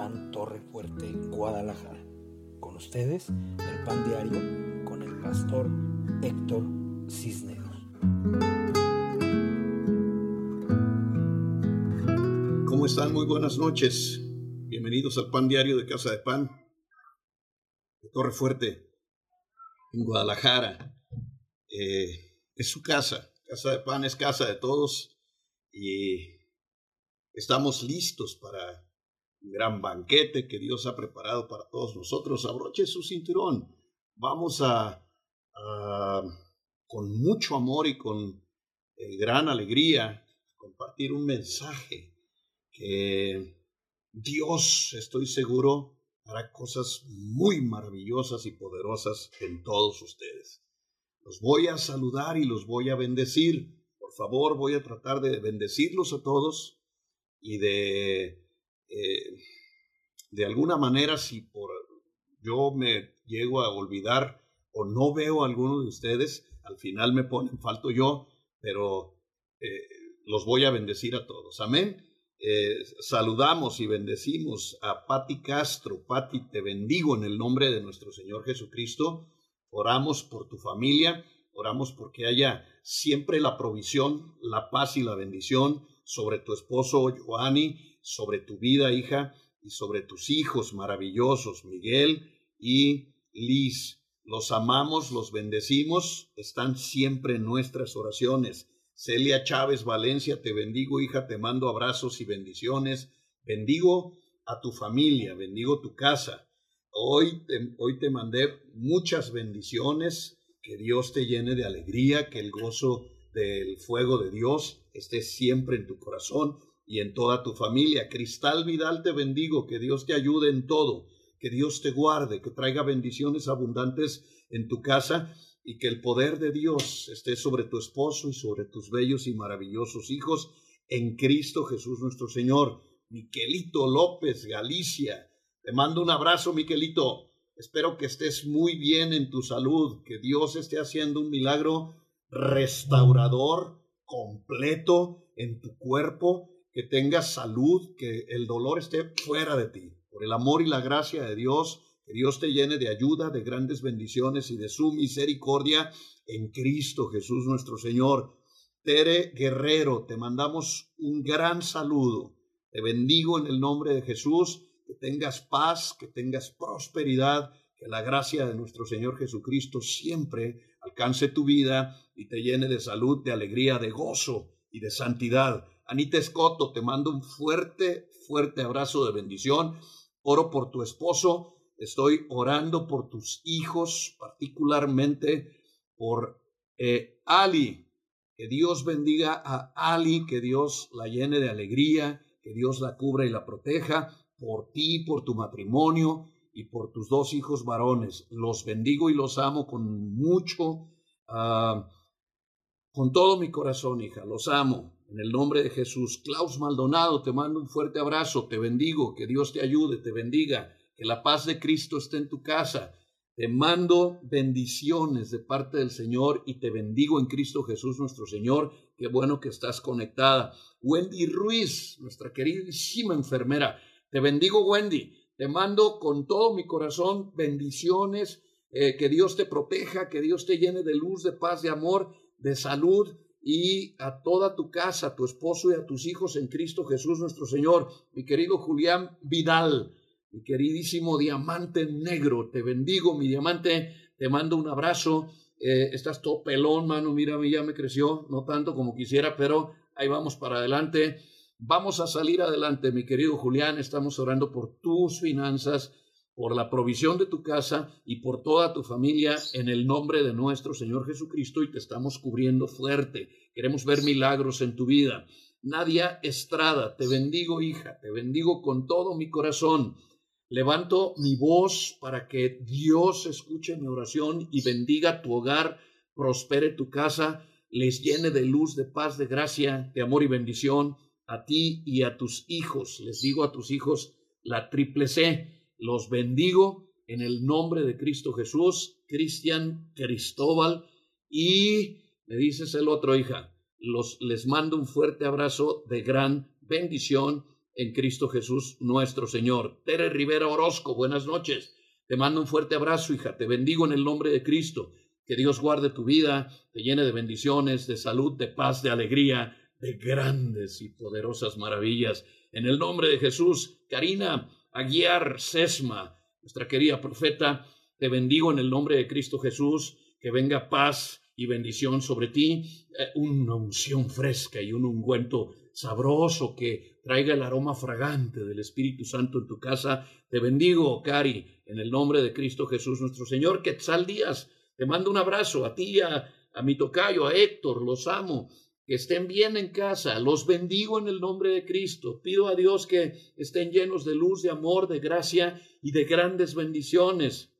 Catepán, Torre Fuerte, Guadalajara. Con ustedes, el pan diario con el pastor Héctor Cisneros. ¿Cómo están? Muy buenas noches. Bienvenidos al pan diario de Casa de Pan, de Torre Fuerte, en Guadalajara. Eh, es su casa. Casa de Pan es casa de todos y Estamos listos para gran banquete que Dios ha preparado para todos nosotros. Abroche su cinturón. Vamos a, con mucho amor y con eh, gran alegría, compartir un mensaje que Dios, estoy seguro, hará cosas muy maravillosas y poderosas en todos ustedes. Los voy a saludar y los voy a bendecir. Por favor, voy a tratar de bendecirlos a todos y de, de alguna manera, si por yo me llego a olvidar o no veo a alguno de ustedes, al final me ponen, falto yo, pero eh, los voy a bendecir a todos. Amén. Eh, saludamos y bendecimos a Pati Castro. Pati, te bendigo en el nombre de nuestro Señor Jesucristo. Oramos por tu familia, oramos porque haya siempre la provisión, la paz y la bendición sobre tu esposo Joani, sobre tu vida, hija, y sobre tus hijos maravillosos, Miguel y Liz. Los amamos, los bendecimos, están siempre en nuestras oraciones. Celia Chávez Valencia, te bendigo, hija, te mando abrazos y bendiciones. Bendigo a tu familia, bendigo tu casa. Hoy te, hoy te mandé muchas bendiciones, que Dios te llene de alegría, que el gozo del fuego de Dios esté siempre en tu corazón y en toda tu familia. Cristal Vidal, te bendigo, que Dios te ayude en todo, que Dios te guarde, que traiga bendiciones abundantes en tu casa y que el poder de Dios esté sobre tu esposo y sobre tus bellos y maravillosos hijos en Cristo Jesús nuestro Señor. Miquelito López, Galicia, te mando un abrazo, Miquelito. Espero que estés muy bien en tu salud, que Dios esté haciendo un milagro restaurador completo en tu cuerpo, que tengas salud, que el dolor esté fuera de ti. Por el amor y la gracia de Dios, que Dios te llene de ayuda, de grandes bendiciones y de su misericordia en Cristo Jesús nuestro Señor. Tere Guerrero, te mandamos un gran saludo. Te bendigo en el nombre de Jesús, que tengas paz, que tengas prosperidad, que la gracia de nuestro Señor Jesucristo siempre alcance tu vida y te llene de salud, de alegría, de gozo y de santidad. Anita Escoto, te mando un fuerte, fuerte abrazo de bendición. Oro por tu esposo, estoy orando por tus hijos, particularmente por eh, Ali. Que Dios bendiga a Ali, que Dios la llene de alegría, que Dios la cubra y la proteja por ti, por tu matrimonio, y por tus dos hijos varones. Los bendigo y los amo con mucho, ah, con todo mi corazón, hija. Los amo. En el nombre de Jesús. Klaus Maldonado, te mando un fuerte abrazo. Te bendigo. Que Dios te ayude, te bendiga. Que la paz de Cristo esté en tu casa. Te mando bendiciones de parte del Señor y te bendigo en Cristo Jesús nuestro Señor. Qué bueno que estás conectada. Wendy Ruiz, nuestra queridísima enfermera. Te bendigo, Wendy. Te mando con todo mi corazón bendiciones, eh, que Dios te proteja, que Dios te llene de luz, de paz, de amor, de salud y a toda tu casa, a tu esposo y a tus hijos en Cristo Jesús nuestro Señor. Mi querido Julián Vidal, mi queridísimo diamante negro, te bendigo, mi diamante, te mando un abrazo. Eh, estás todo pelón, mano, mira, ya me creció, no tanto como quisiera, pero ahí vamos para adelante. Vamos a salir adelante, mi querido Julián. Estamos orando por tus finanzas, por la provisión de tu casa y por toda tu familia en el nombre de nuestro Señor Jesucristo y te estamos cubriendo fuerte. Queremos ver milagros en tu vida. Nadia Estrada, te bendigo hija, te bendigo con todo mi corazón. Levanto mi voz para que Dios escuche mi oración y bendiga tu hogar, prospere tu casa, les llene de luz, de paz, de gracia, de amor y bendición a ti y a tus hijos. Les digo a tus hijos la triple C. Los bendigo en el nombre de Cristo Jesús, Cristian Cristóbal. Y le dices el otro, hija, los, les mando un fuerte abrazo de gran bendición en Cristo Jesús nuestro Señor. Tere Rivera Orozco, buenas noches. Te mando un fuerte abrazo, hija. Te bendigo en el nombre de Cristo. Que Dios guarde tu vida, te llene de bendiciones, de salud, de paz, de alegría, de grandes y poderosas maravillas. En el nombre de Jesús, Karina Aguiar Sesma, nuestra querida profeta, te bendigo en el nombre de Cristo Jesús, que venga paz y bendición sobre ti, eh, una unción fresca y un ungüento sabroso que traiga el aroma fragante del Espíritu Santo en tu casa. Te bendigo, Cari, en el nombre de Cristo Jesús nuestro Señor. Quetzal Díaz, te mando un abrazo a ti, a, a mi tocayo, a Héctor, los amo. Que estén bien en casa, los bendigo en el nombre de Cristo. Pido a Dios que estén llenos de luz, de amor, de gracia y de grandes bendiciones.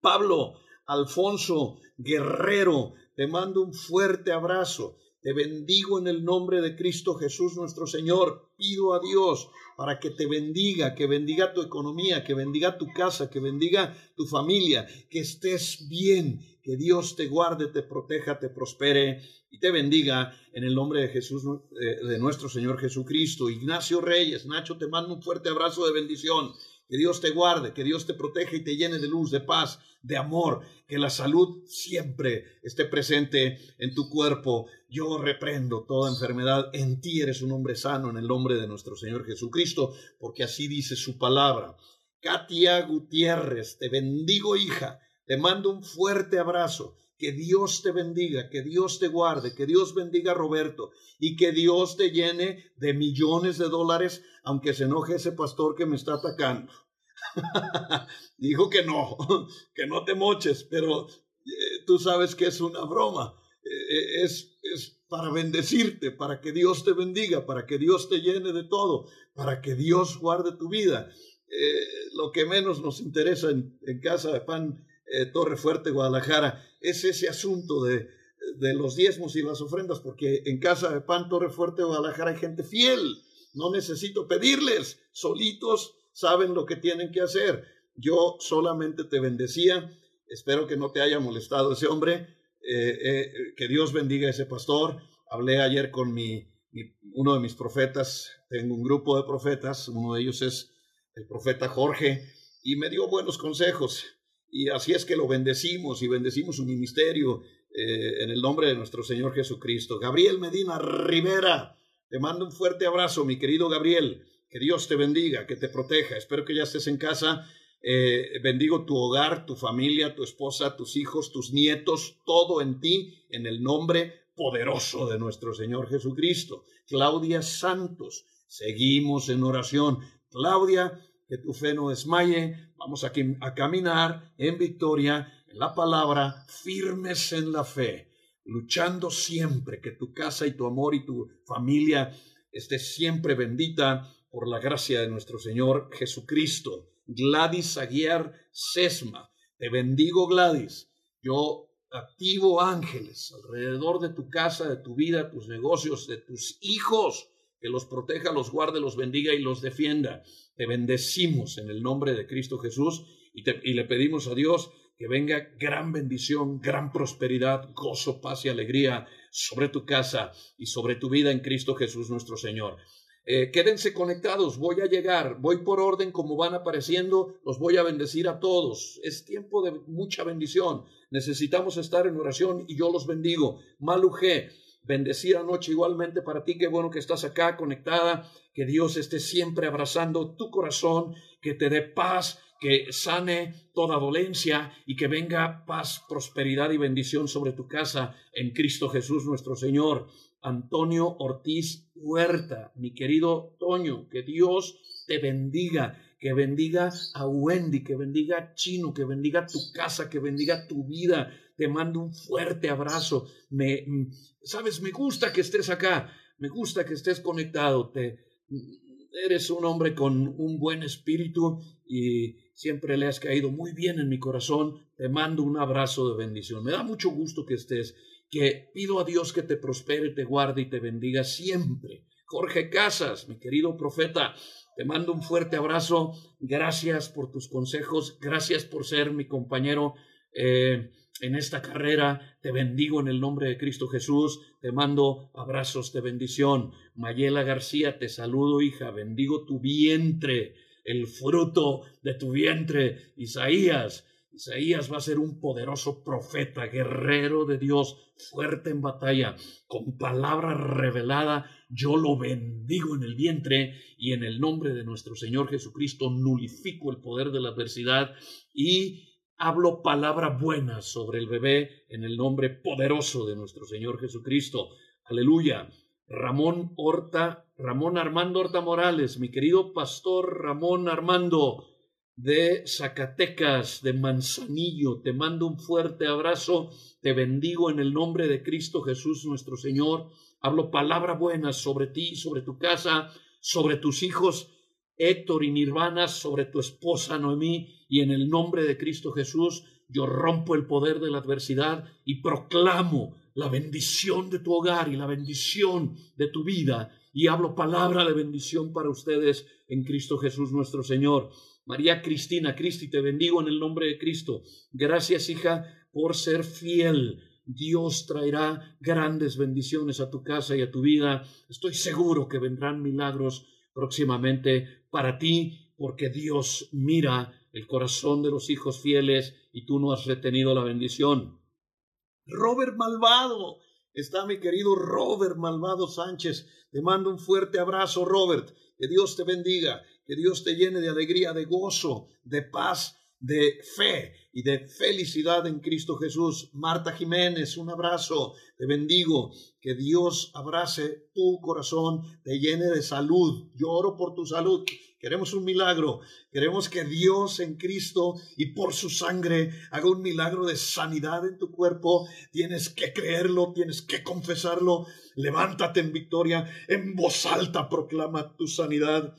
Pablo, Alfonso, Guerrero, te mando un fuerte abrazo. Te bendigo en el nombre de Cristo Jesús nuestro Señor. Pido a Dios para que te bendiga, que bendiga tu economía, que bendiga tu casa, que bendiga tu familia, que estés bien, que Dios te guarde, te proteja, te prospere y te bendiga en el nombre de Jesús, eh, de nuestro Señor Jesucristo. Ignacio Reyes, Nacho, te mando un fuerte abrazo de bendición. Que Dios te guarde, que Dios te proteja y te llene de luz, de paz, de amor, que la salud siempre esté presente en tu cuerpo. Yo reprendo toda enfermedad. En ti eres un hombre sano en el nombre de nuestro Señor Jesucristo, porque así dice su palabra. Katia Gutiérrez, te bendigo hija, te mando un fuerte abrazo. Que Dios te bendiga, que Dios te guarde, que Dios bendiga a Roberto y que Dios te llene de millones de dólares, aunque se enoje ese pastor que me está atacando. Dijo que no, que no te moches, pero eh, tú sabes que es una broma. Eh, eh, es, es para bendecirte, para que Dios te bendiga, para que Dios te llene de todo, para que Dios guarde tu vida. lo que menos nos interesa en, en Casa de Pan Torre Fuerte, Guadalajara, es ese asunto de, de los diezmos y las ofrendas, porque en casa de Pan Torre Fuerte Guadalajara hay gente fiel. No necesito pedirles, solitos saben lo que tienen que hacer. Yo solamente te bendecía. Espero que no te haya molestado ese hombre. Eh, eh, que Dios bendiga a ese pastor. Hablé ayer con mi, uno de mis profetas. Tengo un grupo de profetas. Uno de ellos es el profeta Jorge y me dio buenos consejos. Y así es que lo bendecimos y bendecimos su ministerio eh, en el nombre de nuestro Señor Jesucristo. Gabriel Medina Rivera, te mando un fuerte abrazo, mi querido Gabriel. Que Dios te bendiga, que te proteja. Espero que ya estés en casa. Eh, bendigo tu hogar, tu familia, tu esposa, tus hijos, tus nietos, todo en ti, en el nombre poderoso de nuestro Señor Jesucristo. Claudia Santos, seguimos en oración. Claudia, que tu fe no desmaye. Vamos a, caminar en victoria, en la palabra, firmes en la fe, luchando siempre que tu casa y tu amor y tu familia esté siempre bendita por la gracia de nuestro Señor Jesucristo. Gladys Aguiar Sesma, te bendigo Gladys. Yo activo ángeles alrededor de tu casa, de tu vida, tus negocios, de tus hijos que los proteja, los guarde, los bendiga y los defienda. Te bendecimos en el nombre de Cristo Jesús y, le pedimos a Dios que venga gran bendición, gran prosperidad, gozo, paz y alegría sobre tu casa y sobre tu vida en Cristo Jesús nuestro Señor. Eh, quédense conectados, voy a llegar, voy por orden como van apareciendo, los voy a bendecir a todos. Es tiempo de mucha bendición. Necesitamos estar en oración y yo los bendigo. Maluje, bendecir anoche igualmente para ti. Qué bueno que estás acá conectada. Que Dios esté siempre abrazando tu corazón, que te dé paz, que sane toda dolencia y que venga paz, prosperidad y bendición sobre tu casa en Cristo Jesús nuestro Señor. Antonio Ortiz Huerta, mi querido Toño, que Dios te bendiga, que bendiga a Wendy, que bendiga a Chino, que bendiga tu casa, que bendiga tu vida, te mando un fuerte abrazo. Me, mm, sabes, me gusta que estés acá, me gusta que estés conectado. Te, mm, eres un hombre con un buen espíritu y siempre le has caído muy bien en mi corazón. Te mando un abrazo de bendición. Me da mucho gusto que estés, que pido a Dios que te prospere, te guarde y te bendiga siempre. Jorge Casas, mi querido profeta, te mando un fuerte abrazo. Gracias por tus consejos. Gracias por ser mi compañero eh, en esta carrera. Te bendigo en el nombre de Cristo Jesús. Te mando abrazos de bendición. Mayela García, te saludo, hija. Bendigo tu vientre, el fruto de tu vientre. Isaías, Isaías va a ser un poderoso profeta, guerrero de Dios, fuerte en batalla, con palabra revelada. Yo lo bendigo en el vientre y en el nombre de nuestro Señor Jesucristo nulifico el poder de la adversidad y hablo palabra buena sobre el bebé en el nombre poderoso de nuestro Señor Jesucristo. Aleluya. Ramón Horta, Ramón Armando Horta Morales, mi querido pastor Ramón Armando de Zacatecas, de Manzanillo, te mando un fuerte abrazo, te bendigo en el nombre de Cristo Jesús nuestro Señor. Hablo palabra buena sobre ti, sobre tu casa, sobre tus hijos Héctor y Nirvana, sobre tu esposa Noemí, y en el nombre de Cristo Jesús yo rompo el poder de la adversidad y proclamo la bendición de tu hogar y la bendición de tu vida, y hablo palabra de bendición para ustedes en Cristo Jesús nuestro Señor. María Cristina, Cristi, te bendigo en el nombre de Cristo. Gracias, hija, por ser fiel. Dios traerá grandes bendiciones a tu casa y a tu vida. Estoy seguro que vendrán milagros próximamente para ti, porque Dios mira el corazón de los hijos fieles y tú no has retenido la bendición. Robert Malvado, está mi querido Robert Malvado Sánchez. Te mando un fuerte abrazo, Robert. Que Dios te bendiga, que Dios te llene de alegría, de gozo, de paz, de fe y de felicidad en Cristo Jesús. Marta Jiménez, un abrazo, te bendigo, que Dios abrace tu corazón, te llene de salud. Yo oro por tu salud. Queremos un milagro. Queremos que Dios en Cristo y por su sangre haga un milagro de sanidad en tu cuerpo. Tienes que creerlo, tienes que confesarlo. Levántate en victoria, en voz alta proclama tu sanidad.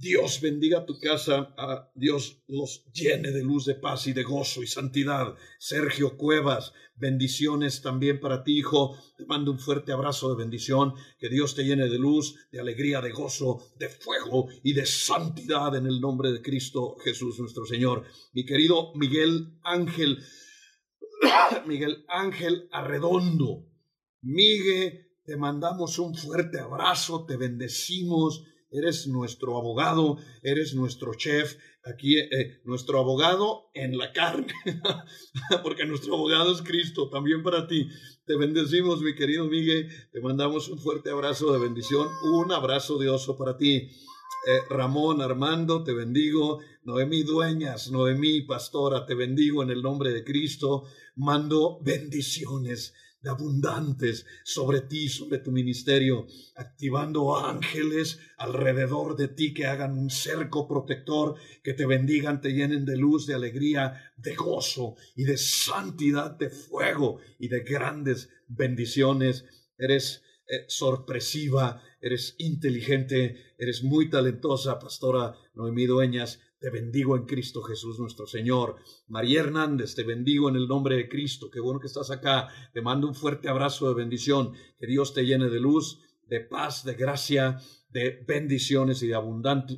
Dios bendiga tu casa, Dios los llene de luz, de paz y de gozo y santidad. Sergio Cuevas, bendiciones también para ti, hijo. Te mando un fuerte abrazo de bendición. Que Dios te llene de luz, de alegría, de gozo, de fuego y de santidad en el nombre de Cristo Jesús nuestro Señor. Mi querido Miguel Ángel, Miguel Ángel Arredondo. Miguel, te mandamos un fuerte abrazo, te bendecimos eres nuestro abogado, eres nuestro chef, aquí eh, nuestro abogado en la carne, porque nuestro abogado es Cristo, también para ti. Te bendecimos, mi querido Miguel, te mandamos un fuerte abrazo de bendición, un abrazo de oso para ti. Eh, Ramón, Armando, te bendigo. Noemí Dueñas, Noemí Pastora, te bendigo en el nombre de Cristo. Mando bendiciones de abundantes sobre ti, sobre tu ministerio, activando ángeles alrededor de ti que hagan un cerco protector, que te bendigan, te llenen de luz, de alegría, de gozo y de santidad, de fuego y de grandes bendiciones. Eres eh, sorpresiva, eres inteligente, eres muy talentosa, pastora Noemí Dueñas. Te bendigo en Cristo Jesús nuestro Señor. María Hernández, te bendigo en el nombre de Cristo. Qué bueno que estás acá. Te mando un fuerte abrazo de bendición. Que Dios te llene de luz, de paz, de gracia, de bendiciones y de,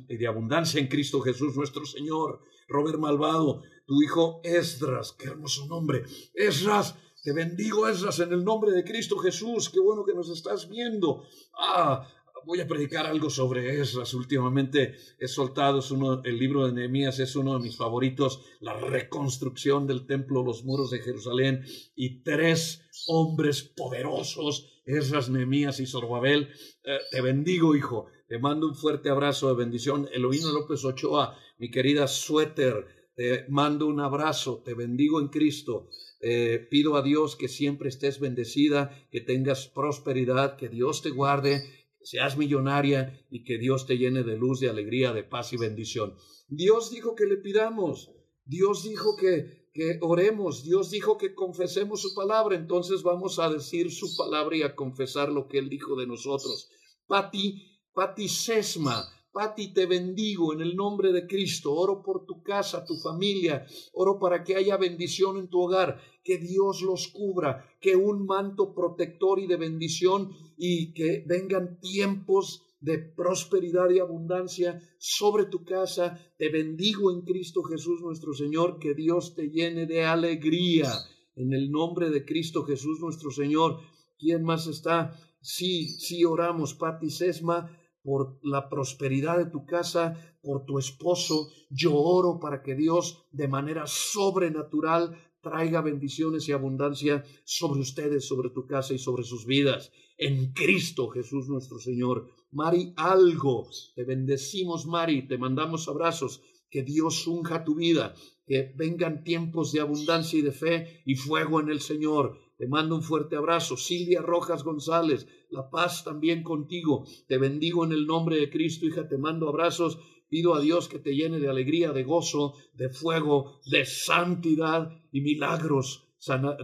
y de abundancia en Cristo Jesús nuestro Señor. Robert Malvado, tu hijo Esdras, qué hermoso nombre. Esdras, te bendigo Esdras en el nombre de Cristo Jesús. Qué bueno que nos estás viendo. Ah, voy a predicar algo sobre Esdras. Últimamente he soltado, uno, el libro de Nehemías es uno de mis favoritos, la reconstrucción del templo, los muros de Jerusalén y tres hombres poderosos, Esdras, Nehemías y Zorobabel. Eh, te bendigo, hijo. Te mando un fuerte abrazo de bendición. Eloína López Ochoa, mi querida suéter, te mando un abrazo, te bendigo en Cristo. Eh, pido a Dios que siempre estés bendecida, que tengas prosperidad, que Dios te guarde, seas millonaria y que Dios te llene de luz, de alegría, de paz y bendición. Dios dijo que le pidamos, Dios dijo que, que oremos, Dios dijo que confesemos su palabra, entonces vamos a decir su palabra y a confesar lo que Él dijo de nosotros. Pati, Pati Sesma, Pati, te bendigo en el nombre de Cristo. Oro por tu casa, tu familia. Oro para que haya bendición en tu hogar. Que Dios los cubra. Que un manto protector y de bendición y que vengan tiempos de prosperidad y abundancia sobre tu casa. Te bendigo en Cristo Jesús nuestro Señor. Que Dios te llene de alegría en el nombre de Cristo Jesús nuestro Señor. ¿Quién más está? Sí, sí oramos, Pati Sesma, por la prosperidad de tu casa, por tu esposo. Yo oro para que Dios de manera sobrenatural traiga bendiciones y abundancia sobre ustedes, sobre tu casa y sobre sus vidas. En Cristo Jesús nuestro Señor. Mari, algo. Te bendecimos, Mari. Te mandamos abrazos. Que Dios unja tu vida. Que vengan tiempos de abundancia y de fe y fuego en el Señor. Te mando un fuerte abrazo. Silvia Rojas González, la paz también contigo. Te bendigo en el nombre de Cristo, hija. Te mando abrazos. Pido a Dios que te llene de alegría, de gozo, de fuego, de santidad y milagros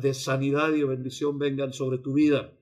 de sanidad y de bendición vengan sobre tu vida.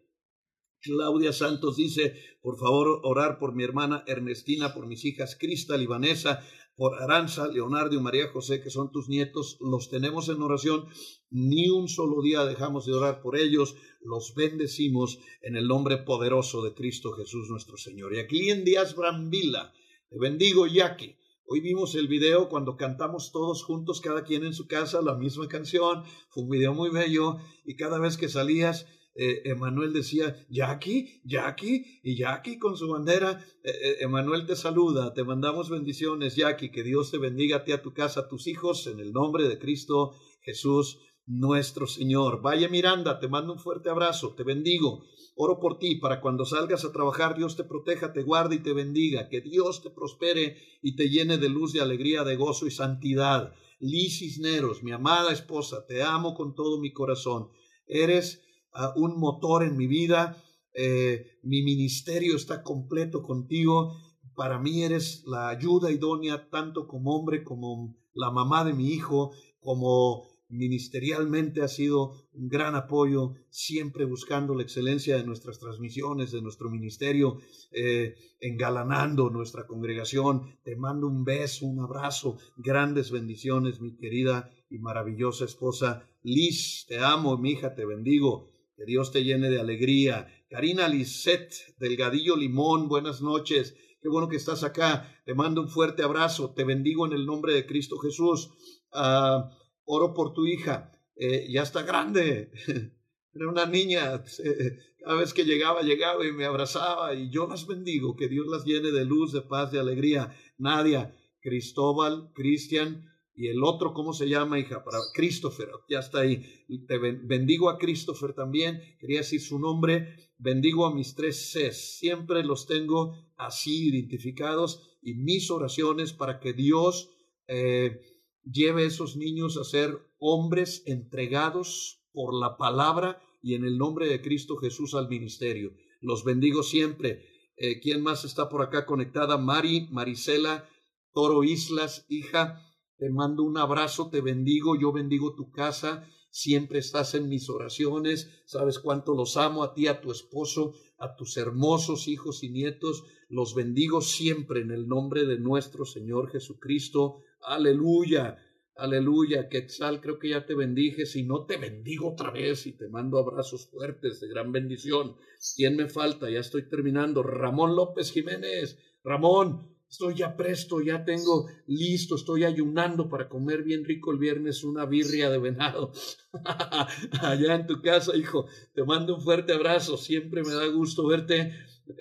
Claudia Santos dice, por favor, orar por mi hermana Ernestina, por mis hijas Cristal y Vanessa, por Aranza, Leonardo y María José, que son tus nietos, los tenemos en oración. Ni un solo día dejamos de orar por ellos, los bendecimos en el nombre poderoso de Cristo Jesús nuestro Señor. Y aquí en Díaz Brambila, te bendigo, Jackie. Hoy vimos el video cuando cantamos todos juntos, cada quien en su casa, la misma canción. Fue un video muy bello y cada vez que salías eh, Emanuel decía, Jackie, Jackie, y Jackie con su bandera, eh, eh, Emanuel te saluda, te mandamos bendiciones, Jackie, que Dios te bendiga a ti, a tu casa, a tus hijos, en el nombre de Cristo Jesús nuestro Señor. Vaya Miranda, te mando un fuerte abrazo, te bendigo. Oro por ti para cuando salgas a trabajar, Dios te proteja, te guarde y te bendiga. Que Dios te prospere y te llene de luz, de alegría, de gozo y santidad. Liz Cisneros, mi amada esposa, te amo con todo mi corazón. Eres un motor en mi vida. Eh, mi ministerio está completo contigo. Para mí eres la ayuda idónea, tanto como hombre, como la mamá de mi hijo, como ministerialmente ha sido un gran apoyo, siempre buscando la excelencia de nuestras transmisiones, de nuestro ministerio, eh, engalanando nuestra congregación. Te mando un beso, un abrazo, grandes bendiciones, mi querida y maravillosa esposa Liz. Te amo, mi hija, te bendigo. Que Dios te llene de alegría. Karina Lisset, Delgadillo Limón, buenas noches. Qué bueno que estás acá. Te mando un fuerte abrazo. Te bendigo en el nombre de Cristo Jesús. Ah, oro por tu hija. Eh, ya está grande. Era una niña. Cada vez que llegaba, llegaba y me abrazaba. Y yo las bendigo. Que Dios las llene de luz, de paz, de alegría. Nadia, Cristóbal, Cristian y el otro, ¿cómo se llama, hija? Para Christopher, ya está ahí. Te bendigo a Christopher también, quería decir su nombre. Bendigo a mis tres Cs, siempre los tengo así identificados y mis oraciones para que Dios eh, lleve a esos niños a ser hombres entregados por la palabra y en el nombre de Cristo Jesús al ministerio. Los bendigo siempre. Eh, ¿Quién más está por acá conectada? Mari, Marisela, Toro Islas, hija. Te mando un abrazo, te bendigo, yo bendigo tu casa, siempre estás en mis oraciones, sabes cuánto los amo a ti, a tu esposo, a tus hermosos hijos y nietos, los bendigo siempre en el nombre de nuestro Señor Jesucristo. Aleluya, aleluya, Quetzal, creo que ya te bendije, si no te bendigo otra vez y te mando abrazos fuertes de gran bendición. ¿Quién me falta? Ya estoy terminando. Ramón López Jiménez, Ramón, Estoy ya presto, ya tengo listo, estoy ayunando para comer bien rico el viernes una birria de venado. Allá en tu casa, hijo, te mando un fuerte abrazo, siempre me da gusto verte.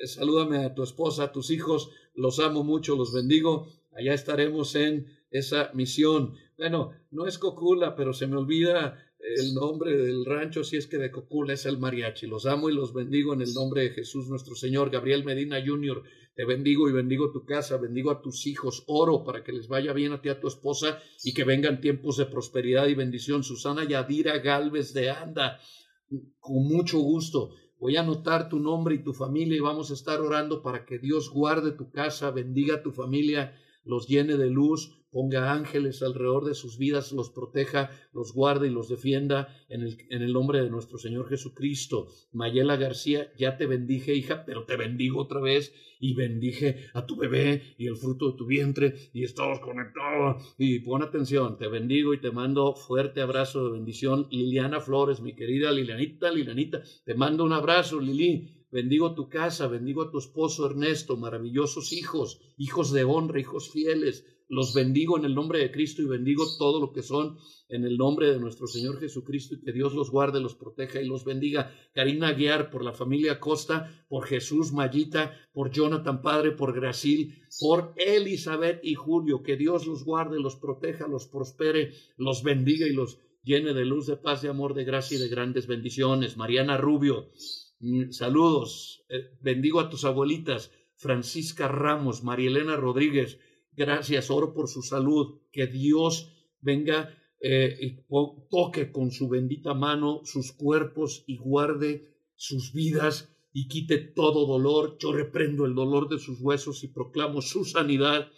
Salúdame a tu esposa, a tus hijos, los amo mucho, los bendigo. Allá estaremos en esa misión. Bueno, no es Cocula, pero se me olvida el nombre del rancho, si es que de Cocula es el mariachi. Los amo y los bendigo en el nombre de Jesús nuestro Señor. Gabriel Medina Jr., te bendigo y bendigo tu casa, bendigo a tus hijos, oro para que les vaya bien a ti, a tu esposa y que vengan tiempos de prosperidad y bendición. Susana Yadira Galvez de Anda, con mucho gusto. Voy a anotar tu nombre y tu familia y vamos a estar orando para que Dios guarde tu casa, bendiga a tu familia, los llene de luz, ponga ángeles alrededor de sus vidas, los proteja, los guarde y los defienda en el, en el, nombre de nuestro Señor Jesucristo. Mayela García, ya te bendije, hija, pero te bendigo otra vez y bendije a tu bebé y el fruto de tu vientre y estamos conectados. Y pon atención, te bendigo y te mando fuerte abrazo de bendición. Liliana Flores, mi querida Lilianita, Lilianita, te mando un abrazo, Lili. Bendigo tu casa, bendigo a tu esposo Ernesto, maravillosos hijos, hijos de honra, hijos fieles. Los bendigo en el nombre de Cristo y bendigo todo lo que son en el nombre de nuestro Señor Jesucristo y que Dios los guarde, los proteja y los bendiga. Karina Guiar, por la familia Costa, por Jesús Mayita, por Jonathan Padre, por Gracil, por Elizabeth y Julio. Que Dios los guarde, los proteja, los prospere, los bendiga y los llene de luz, de paz, de amor, de gracia y de grandes bendiciones. Mariana Rubio, mm, saludos. Eh, bendigo a tus abuelitas. Francisca Ramos, Marielena Rodríguez, gracias, oro por su salud, que Dios venga eh, y toque con su bendita mano sus cuerpos y guarde sus vidas y quite todo dolor. Yo reprendo el dolor de sus huesos y proclamo su sanidad.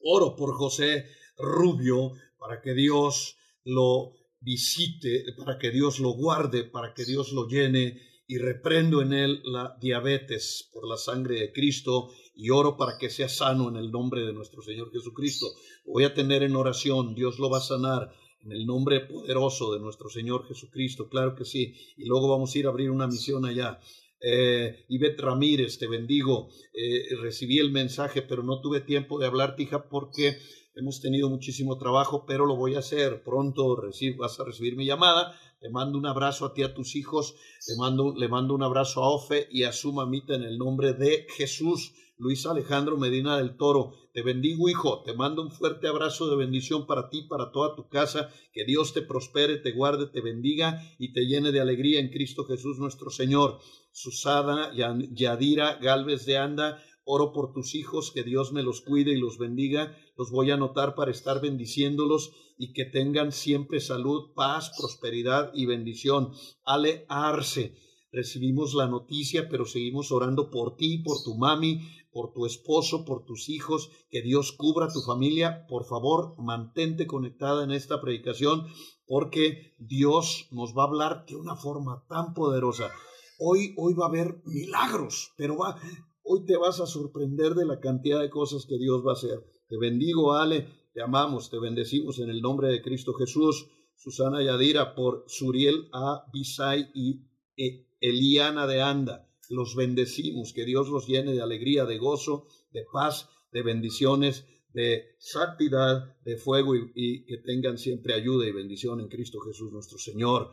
Oro por José Rubio para que Dios lo visite, para que Dios lo guarde, para que Dios lo llene y reprendo en él la diabetes por la sangre de Cristo y oro para que sea sano en el nombre de nuestro Señor Jesucristo. voy a tener en oración, Dios lo va a sanar en el nombre poderoso de nuestro Señor Jesucristo, claro que sí. Y luego vamos a ir a abrir una misión allá. Eh, Ivette Ramírez, te bendigo. Eh, recibí el mensaje, pero no tuve tiempo de hablar, hija, porque hemos tenido muchísimo trabajo, pero lo voy a hacer. Pronto vas a recibir mi llamada le mando un abrazo a ti, a tus hijos. Le mando, le mando un abrazo a Ofe y a su mamita en el nombre de Jesús. Luis Alejandro Medina del Toro. Te bendigo, hijo. Te mando un fuerte abrazo de bendición para ti, para toda tu casa. Que Dios te prospere, te guarde, te bendiga y te llene de alegría en Cristo Jesús nuestro Señor. Susana Yadira Galvez de Anda. Oro por tus hijos, que Dios me los cuide y los bendiga. Los voy a anotar para estar bendiciéndolos y que tengan siempre salud, paz, prosperidad y bendición. Ale Arce, recibimos la noticia, pero seguimos orando por ti, por tu mami, por tu esposo, por tus hijos, que Dios cubra tu familia. Por favor, mantente conectada en esta predicación porque Dios nos va a hablar de una forma tan poderosa. Hoy, hoy va a haber milagros, pero va, hoy te vas a sorprender de la cantidad de cosas que Dios va a hacer. Te bendigo, Ale, te amamos, te bendecimos en el nombre de Cristo Jesús. Susana Yadira por Suriel A. Bisay y e, Eliana de Anda. Los bendecimos, que Dios los llene de alegría, de gozo, de paz, de bendiciones, de santidad, de fuego y, que tengan siempre ayuda y bendición en Cristo Jesús nuestro Señor.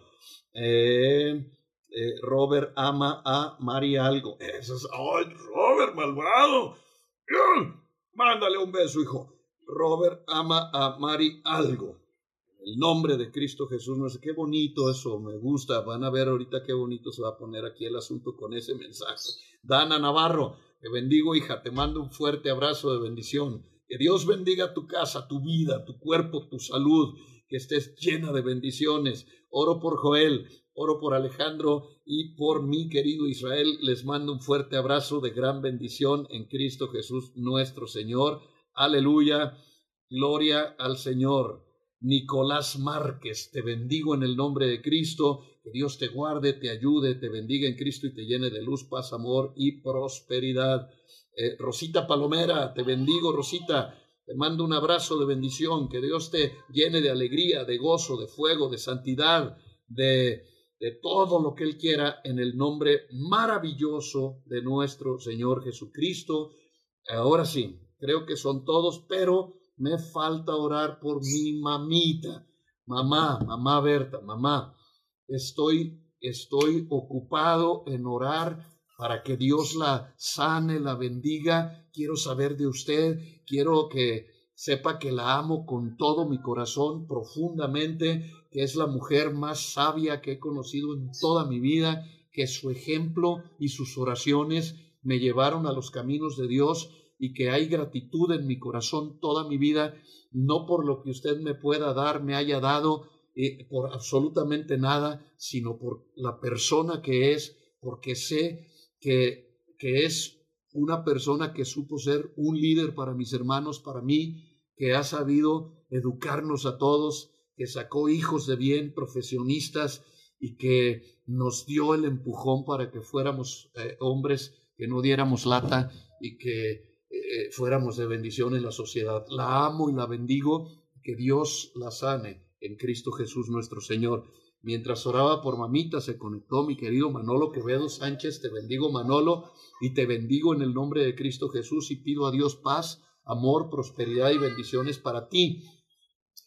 Eh, eh, Robert ama a María Algo. Eso es, ¡ay, Robert, malvado! Mándale un beso, hijo. Robert ama a Mari algo. El nombre de Cristo Jesús, no sé qué bonito eso, me gusta. Van a ver ahorita qué bonito se va a poner aquí el asunto con ese mensaje. Dana Navarro, te bendigo, hija, te mando un fuerte abrazo de bendición. Que Dios bendiga tu casa, tu vida, tu cuerpo, tu salud, que estés llena de bendiciones. Oro por Joel, oro por Alejandro y por mi querido Israel. Les mando un fuerte abrazo de gran bendición en Cristo Jesús nuestro Señor. Aleluya. Gloria al Señor. Nicolás Márquez, te bendigo en el nombre de Cristo. Que Dios te guarde, te ayude, te bendiga en Cristo y te llene de luz, paz, amor y prosperidad. Eh, Rosita Palomera, te bendigo, Rosita. Te mando un abrazo de bendición. Que Dios te llene de alegría, de gozo, de fuego, de santidad, de, de todo lo que Él quiera en el nombre maravilloso de nuestro Señor Jesucristo. Ahora sí, creo que son todos, pero me falta orar por mi mamita. Mamá, mamá Berta, mamá, estoy, estoy ocupado en orar para que Dios la sane, la bendiga. Quiero saber de usted, quiero que sepa que la amo con todo mi corazón, profundamente, que es la mujer más sabia que he conocido en toda mi vida, que su ejemplo y sus oraciones me llevaron a los caminos de Dios y que hay gratitud en mi corazón toda mi vida, no por lo que usted me pueda dar, me haya dado, eh, por absolutamente nada, sino por la persona que es, porque sé que, que es una persona que supo ser un líder para mis hermanos, para mí, que ha sabido educarnos a todos, que sacó hijos de bien, profesionistas, y que nos dio el empujón para que fuéramos eh, hombres, que no diéramos lata y que eh, fuéramos de bendición en la sociedad. La amo y la bendigo, que Dios la sane en Cristo Jesús nuestro Señor. Mientras oraba por mamita, se conectó mi querido Manolo Quevedo Sánchez. Te bendigo, Manolo, y te bendigo en el nombre de Cristo Jesús y pido a Dios paz, amor, prosperidad y bendiciones para ti.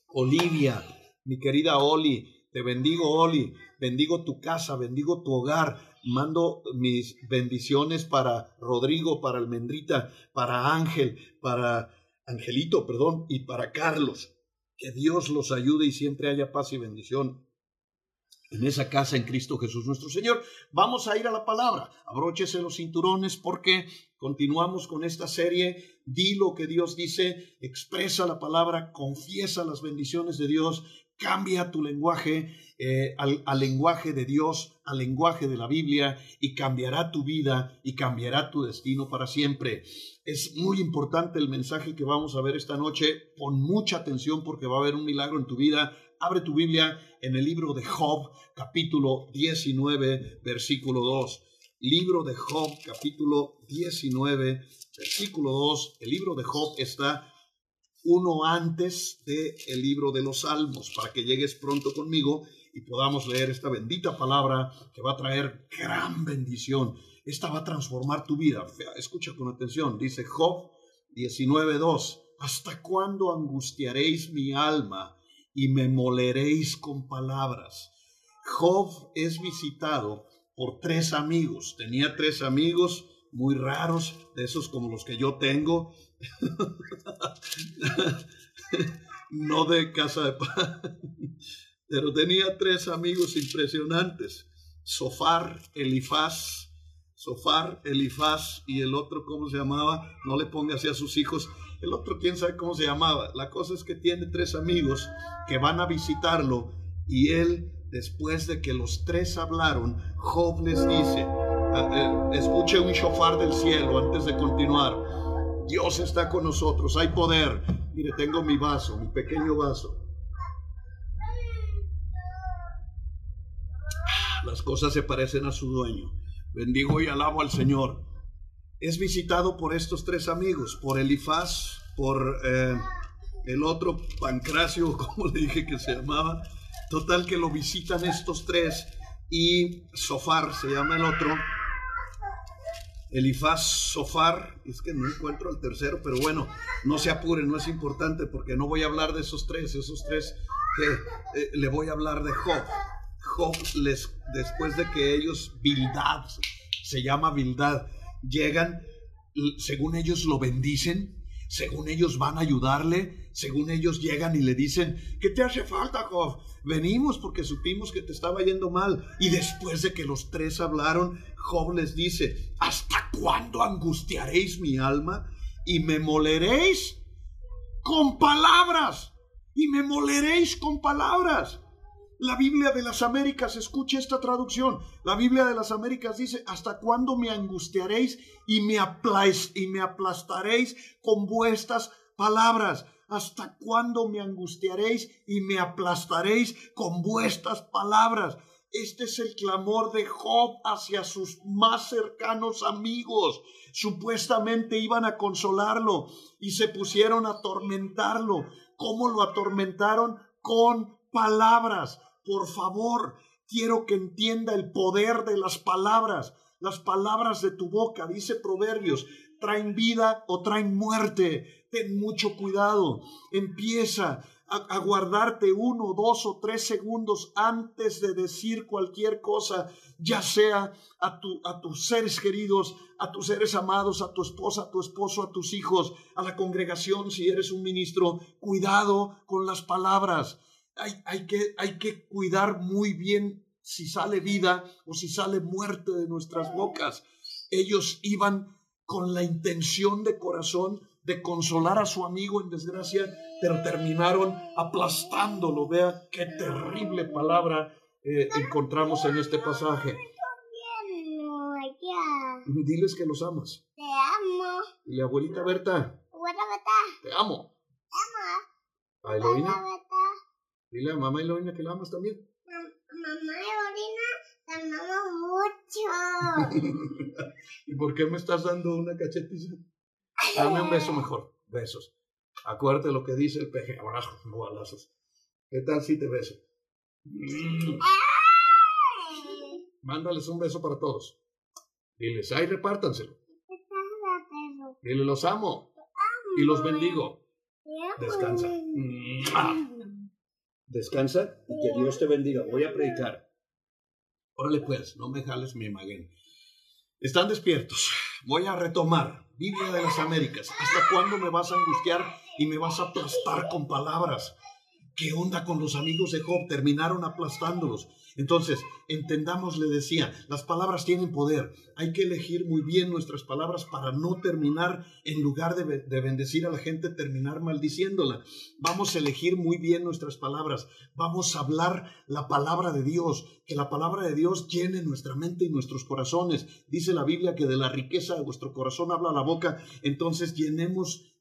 Olivia, mi querida Oli, te bendigo Oli, bendigo tu casa, bendigo tu hogar, mando mis bendiciones para Rodrigo, para Almendrita, para Ángel, para Angelito, perdón, y para Carlos. Que Dios los ayude y siempre haya paz y bendición en esa casa en Cristo Jesús nuestro Señor. Vamos a ir a la palabra. Abróchese los cinturones porque continuamos con esta serie. Di lo que Dios dice, expresa la palabra, confiesa las bendiciones de Dios, cambia tu lenguaje eh, al, al, lenguaje de Dios, al lenguaje de la Biblia y cambiará tu vida y cambiará tu destino para siempre. Es muy importante el mensaje que vamos a ver esta noche. Pon mucha atención porque va a haber un milagro en tu vida Abre tu Biblia en el libro de Job, capítulo 19, versículo 2. Libro de Job, capítulo 19, versículo 2. El libro de Job está uno antes del el libro de los Salmos, para que llegues pronto conmigo y podamos leer esta bendita palabra que va a traer gran bendición. Esta va a transformar tu vida. Escucha con atención. Dice Job 19.2. ¿Hasta cuándo angustiaréis mi alma y me moleréis con palabras. Job es visitado por tres amigos. Tenía tres amigos muy raros, de esos como los que yo tengo. no de casa de pan, pero tenía tres amigos impresionantes. Sofar, Elifaz, Sofar, Elifaz y el otro, ¿cómo se llamaba? No le ponga así a sus hijos. El otro, quién sabe cómo se llamaba. La cosa es que tiene tres amigos que van a visitarlo y él, después de que los tres hablaron, Job les dice, ah, eh, escuche un shofar del cielo antes de continuar. Dios está con nosotros, hay poder. Mire, tengo mi vaso, mi pequeño vaso. Las cosas se parecen a su dueño. Bendigo y alabo al Señor es visitado por estos tres amigos, por Elifaz, por eh, el otro Pancracio, como le dije que se llamaba. Total que lo visitan estos tres y Sofar se llama el otro. Elifaz Sofar, es que no encuentro al tercero, pero bueno, no se apure, no es importante porque no voy a hablar de esos tres, esos tres que eh, le voy a hablar de Job. Job les, después de que ellos, Bildad, se llama Bildad, llegan, según ellos lo bendicen, según ellos van a ayudarle, según ellos llegan y le dicen, ¿qué te hace falta, Job? Venimos porque supimos que te estaba yendo mal. Y después de que los tres hablaron, Job les dice, ¿hasta cuándo angustiaréis mi alma y me moleréis con palabras? Y me moleréis con palabras. La Biblia de las Américas, escuche esta traducción. La Biblia de las Américas dice, ¿hasta cuándo me angustiaréis y me, y me aplastaréis con vuestras palabras? ¿Hasta cuándo me angustiaréis y me aplastaréis con vuestras palabras? Este es el clamor de Job hacia sus más cercanos amigos. Supuestamente iban a consolarlo y se pusieron a atormentarlo. ¿Cómo lo atormentaron? Con palabras. Por favor, quiero que entienda el poder de las palabras. Las palabras de tu boca, dice Proverbios, traen vida o traen muerte. Ten mucho cuidado. Empieza a, guardarte uno, dos o tres segundos antes de decir cualquier cosa, ya sea a, tu, a tus seres queridos, a tus seres amados, a tu esposa, a tu esposo, a tus hijos, a la congregación si eres un ministro. Cuidado con las palabras hay, que, hay que cuidar muy bien si sale vida o si sale muerte de nuestras bocas. Ellos iban con la intención de corazón de consolar a su amigo en desgracia, pero terminaron aplastándolo. Vea qué terrible palabra eh, encontramos en este pasaje. Diles que los amas. Te amo. Y abuelita Berta. Abuela Berta. Te amo. Te amo. A Eloína. Dile a mamá Eloína que la amas también. Mamá Eloína, te amo mucho. ¿Y por qué me estás dando una cachetiza? Dame un beso mejor. Besos. Acuérdate lo que dice el peje. Abrazos, no balazos. ¿Qué tal si te beso? Mándales un beso para todos. Diles, ay, repártanselo. Dile, los amo. y los bendigo. Descansa. Descansa y que Dios te bendiga. Voy a predicar. Órale pues, no me jales mi imagen. Están despiertos. Voy a retomar. Biblia de las Américas. ¿Hasta cuándo me vas a angustiar y me vas a aplastar con palabras? ¿Qué onda con los amigos de Job? Terminaron aplastándolos. Entonces, entendamos, le decía, las palabras tienen poder. Hay que elegir muy bien nuestras palabras para no terminar, en lugar de, de bendecir a la gente, terminar maldiciéndola. Vamos a elegir muy bien nuestras palabras. Vamos a hablar la palabra de Dios. Que la palabra de Dios llene nuestra mente y nuestros corazones. Dice la Biblia que de la riqueza de vuestro corazón habla la boca. Entonces, llenemos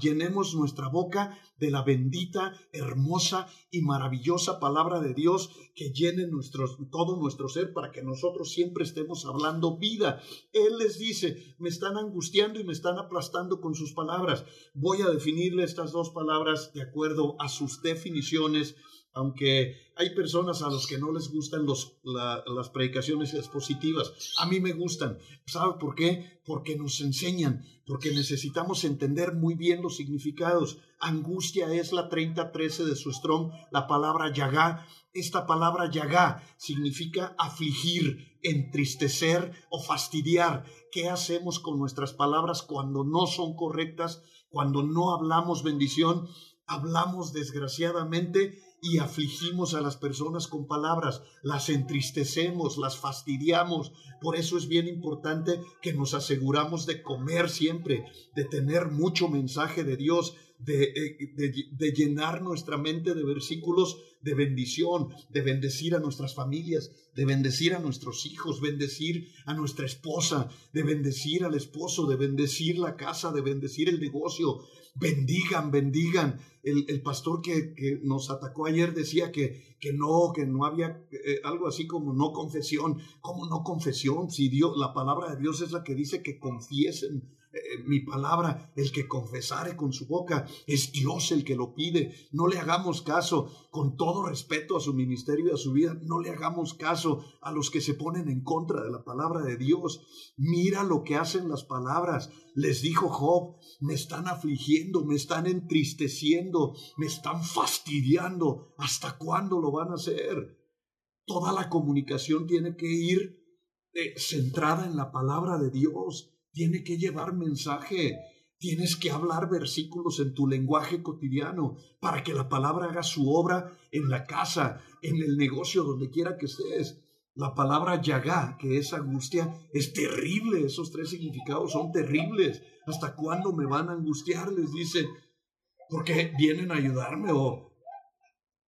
llenemos nuestra boca de la bendita, hermosa y maravillosa palabra de Dios que llene nuestros, todo nuestro ser para que nosotros siempre estemos hablando vida. Él les dice, me están angustiando y me están aplastando con sus palabras. Voy a definirle estas dos palabras de acuerdo a sus definiciones, aunque hay personas a los que no les gustan los, la- las predicaciones expositivas. A mí me gustan. ¿Sabe por qué? Porque nos enseñan, porque necesitamos entender muy bien los significados. Angustia es la 3013 de su Strong, la palabra yagá. Esta palabra yagá significa afligir, entristecer o fastidiar. ¿Qué hacemos con nuestras palabras cuando no son correctas, cuando no hablamos bendición? Hablamos desgraciadamente y afligimos a las personas con palabras, las entristecemos, las fastidiamos. Por eso es bien importante que nos aseguramos de comer siempre, de tener mucho mensaje de Dios, de, eh, de- de llenar nuestra mente de versículos de bendición, de bendecir a nuestras familias, de bendecir a nuestros hijos, bendecir a nuestra esposa, de bendecir al esposo, de bendecir la casa, de bendecir el negocio. Bendigan, bendigan. El, el pastor que, que nos atacó ayer decía que, que no, que no había eh, algo así como no confesión. ¿Cómo no confesión? Si Dios, la palabra de Dios es la que dice que confiesen mi palabra, el que confesare con su boca, es Dios el que lo pide. No le hagamos caso, con todo respeto a su ministerio y a su vida, no le hagamos caso a los que se ponen en contra de la palabra de Dios. Mira lo que hacen las palabras. Les dijo Job, me están afligiendo, me están entristeciendo, me están fastidiando. ¿Hasta cuándo lo van a hacer? Toda la comunicación tiene que ir eh, centrada en la palabra de Dios tiene que llevar mensaje. Tienes que hablar versículos en tu lenguaje cotidiano para que la palabra haga su obra en la casa, en el negocio, donde quiera que estés. La palabra yagá, que es angustia, es terrible. Esos tres significados son terribles. ¿Hasta cuándo me van a angustiar? Les dice, porque vienen a ayudarme o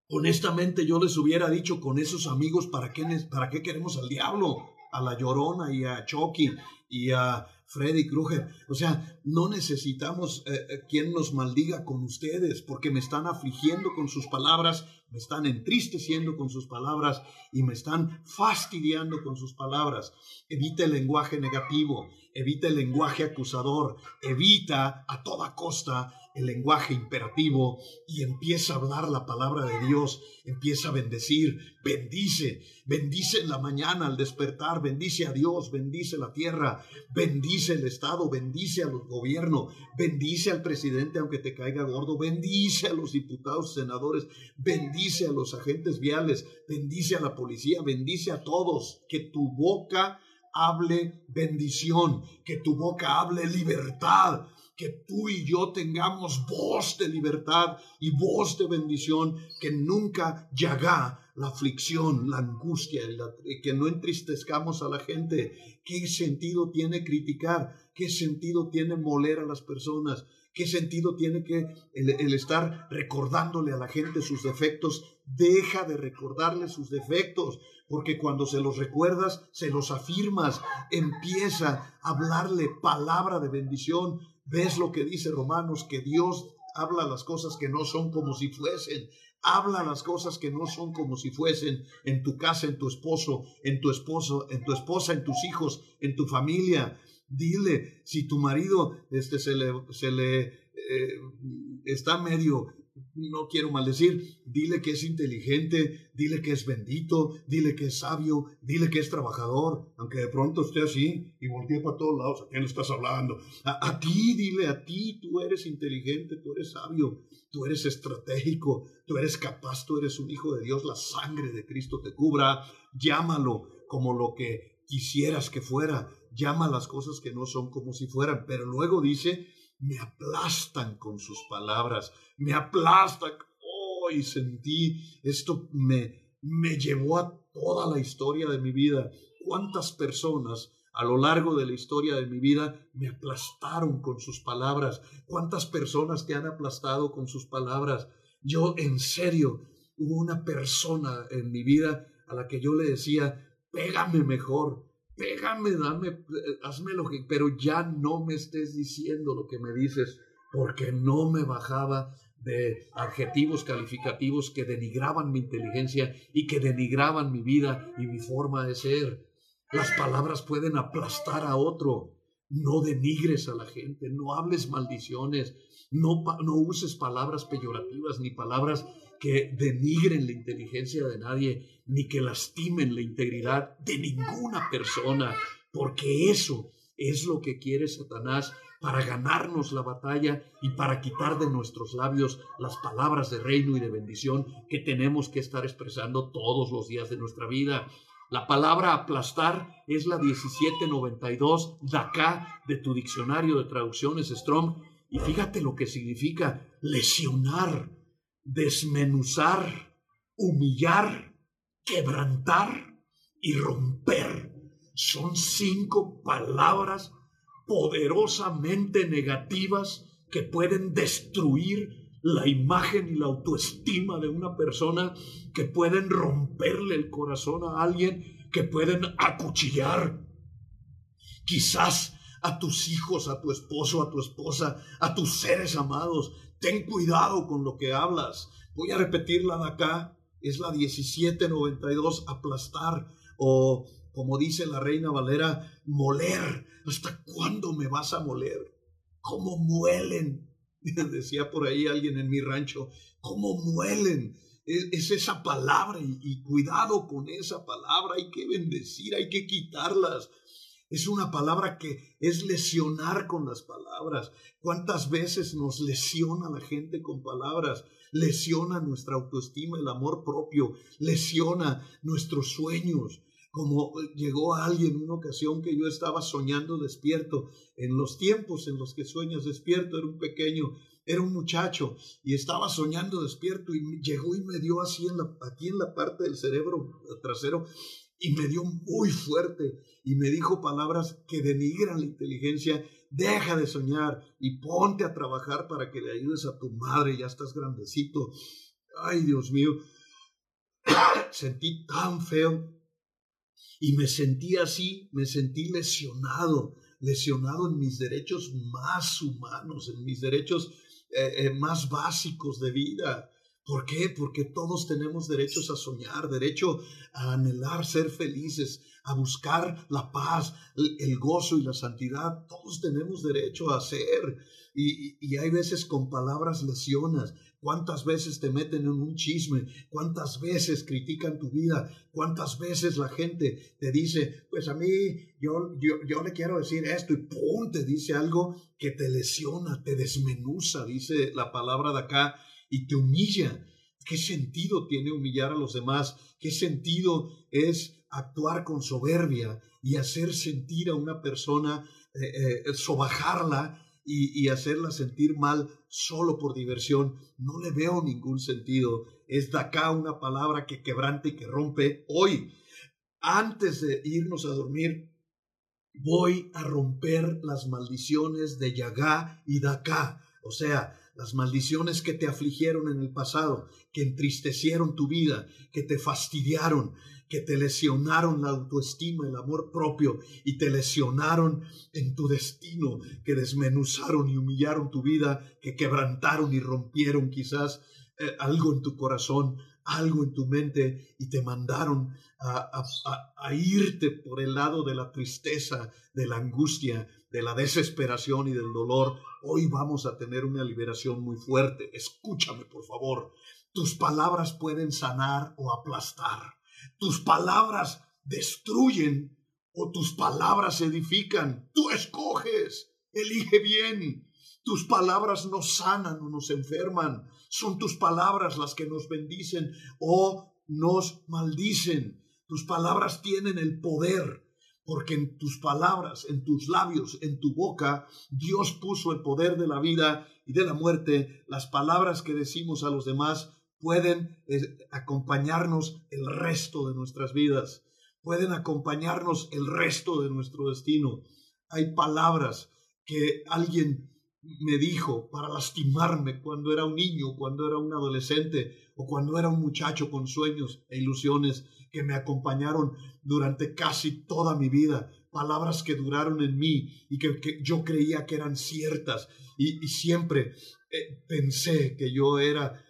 honestamente yo les hubiera dicho con esos amigos, ¿para qué, para qué queremos al diablo? A la Llorona y a Chucky y a Freddy Krueger. O sea, no necesitamos eh, eh, quien nos maldiga con ustedes, porque me están afligiendo con sus palabras, me están entristeciendo con sus palabras y me están fastidiando con sus palabras. Evita el lenguaje negativo, evita el lenguaje acusador, evita a toda costa el lenguaje imperativo y empieza a hablar la palabra de Dios, empieza a bendecir, bendice, bendice en la mañana al despertar, bendice a Dios, bendice la tierra, bendice el Estado, bendice a los gobiernos, bendice al presidente aunque te caiga gordo, bendice a los diputados, senadores, bendice a los agentes viales, bendice a la policía, bendice a todos, que tu boca hable bendición, que tu boca hable libertad, que tú y yo tengamos voz de libertad y voz de bendición, que nunca llaga la aflicción, la angustia, la- que no entristezcamos a la gente. ¿Qué sentido tiene criticar? ¿Qué sentido tiene moler a las personas? ¿Qué sentido tiene que el estar recordándole a la gente sus defectos? Deja de recordarle sus defectos, porque cuando se los recuerdas, se los afirmas. Empieza a hablarle palabra de bendición. ¿Ves lo que dice Romanos? Que Dios habla las cosas que no son como si fuesen. Habla las cosas que no son como si fuesen en tu casa, en tu esposo, en tu esposo, en tu esposa, en tus hijos, en tu familia. Dile, si tu marido este, se le, se le eh, está medio no quiero maldecir, dile que es inteligente, dile que es bendito, dile que es sabio, dile que es trabajador, aunque de pronto esté así y voltee para todos lados, ¿a quién estás hablando? A, a ti, dile a ti, tú eres inteligente, tú eres sabio, tú eres estratégico, tú eres capaz, tú eres un hijo de Dios, la sangre de Cristo te cubra, llámalo como lo que quisieras que fuera, llama las cosas que no son como si fueran, pero luego dice, me aplastan con sus palabras, me aplastan. Oh, y sentí, esto me, me llevó a toda la historia de mi vida. ¿Cuántas personas a lo largo de la historia de mi vida me aplastaron con sus palabras? ¿Cuántas personas te han aplastado con sus palabras? Yo, en serio, hubo una persona en mi vida a la que yo le decía, pégame mejor, pégame, dame, eh, hazme lo que, pero ya no me estés diciendo lo que me dices, porque no me bajaba de adjetivos calificativos que denigraban mi inteligencia y que denigraban mi vida y mi forma de ser. Las palabras pueden aplastar a otro. No denigres a la gente, no hables maldiciones, no, no uses palabras peyorativas ni palabras que denigren la inteligencia de nadie, ni que lastimen la integridad de ninguna persona, porque eso es lo que quiere Satanás para ganarnos la batalla y para quitar de nuestros labios las palabras de reino y de bendición que tenemos que estar expresando todos los días de nuestra vida. La palabra aplastar es la 1792 de acá de tu diccionario de traducciones Strong y fíjate lo que significa lesionar, desmenuzar, humillar, quebrantar y romper. Son cinco palabras poderosamente negativas que pueden destruir la imagen y la autoestima de una persona, que pueden romperle el corazón a alguien, que pueden acuchillar quizás a tus hijos, a tu esposo, a tu esposa, a tus seres amados. Ten cuidado con lo que hablas. Voy a repetirla de acá. Es la 1792, aplastar o como dice la reina Valera, moler. ¿Hasta cuándo me vas a moler? ¿Cómo muelen? Decía por ahí alguien en mi rancho, ¿cómo muelen? Es, esa palabra y cuidado con esa palabra. Hay que bendecir, hay que quitarlas. Es una palabra que es lesionar con las palabras. ¿Cuántas veces nos lesiona la gente con palabras? Lesiona nuestra autoestima, el amor propio, lesiona nuestros sueños. Como llegó alguien en una ocasión que yo estaba soñando despierto, en los tiempos en los que sueñas despierto, era un pequeño, era un muchacho y estaba soñando despierto y llegó y me dio así aquí en la parte del cerebro trasero y me dio muy fuerte y me dijo palabras que denigran la inteligencia. Deja de soñar y ponte a trabajar para que le ayudes a tu madre, ya estás grandecito. Ay, Dios mío, sentí tan feo y me sentí así, me sentí lesionado, lesionado en mis derechos más humanos, en mis derechos eh, eh, más básicos de vida. ¿Por qué? Porque todos tenemos derechos a soñar, derecho a anhelar ser felices, a buscar la paz, el gozo y la santidad. Todos tenemos derecho a hacer. Y, y, hay veces con palabras lesionas. ¿Cuántas veces te meten en un chisme? ¿Cuántas veces critican tu vida? ¿Cuántas veces la gente te dice, pues a mí yo, yo, yo le quiero decir esto y pum, te dice algo que te lesiona, te desmenuza, dice la palabra de acá y te humilla. ¿Qué sentido tiene humillar a los demás? ¿Qué sentido es actuar con soberbia y hacer sentir a una persona, eh, eh, sobajarla y, hacerla sentir mal solo por diversión? No le veo ningún sentido. Es de acá una palabra que quebrante y que rompe. Hoy, antes de irnos a dormir, voy a romper las maldiciones de Yagá y de acá. O sea, las maldiciones que te afligieron en el pasado, que entristecieron tu vida, que te fastidiaron, que te lesionaron la autoestima, el amor propio y te lesionaron en tu destino, que desmenuzaron y humillaron tu vida, que quebrantaron y rompieron quizás eh, algo en tu corazón. algo en tu mente y te mandaron a, a, irte por el lado de la tristeza, de la angustia, de la desesperación y del dolor, hoy vamos a tener una liberación muy fuerte. Escúchame, por favor. Tus palabras pueden sanar o aplastar. Tus palabras destruyen o tus palabras edifican. Tú escoges. Elige bien. Tus palabras nos sanan o nos enferman. Son tus palabras las que nos bendicen o nos maldicen. Tus palabras tienen el poder, porque en tus palabras, en tus labios, en tu boca, Dios puso el poder de la vida y de la muerte. Las palabras que decimos a los demás pueden eh, acompañarnos el resto de nuestras vidas, pueden acompañarnos el resto de nuestro destino. Hay palabras que alguien me dijo para lastimarme cuando era un niño, cuando era un adolescente o cuando era un muchacho con sueños e ilusiones que me acompañaron durante casi toda mi vida, palabras que duraron en mí y que, yo creía que eran ciertas. Y, siempre eh, pensé que yo era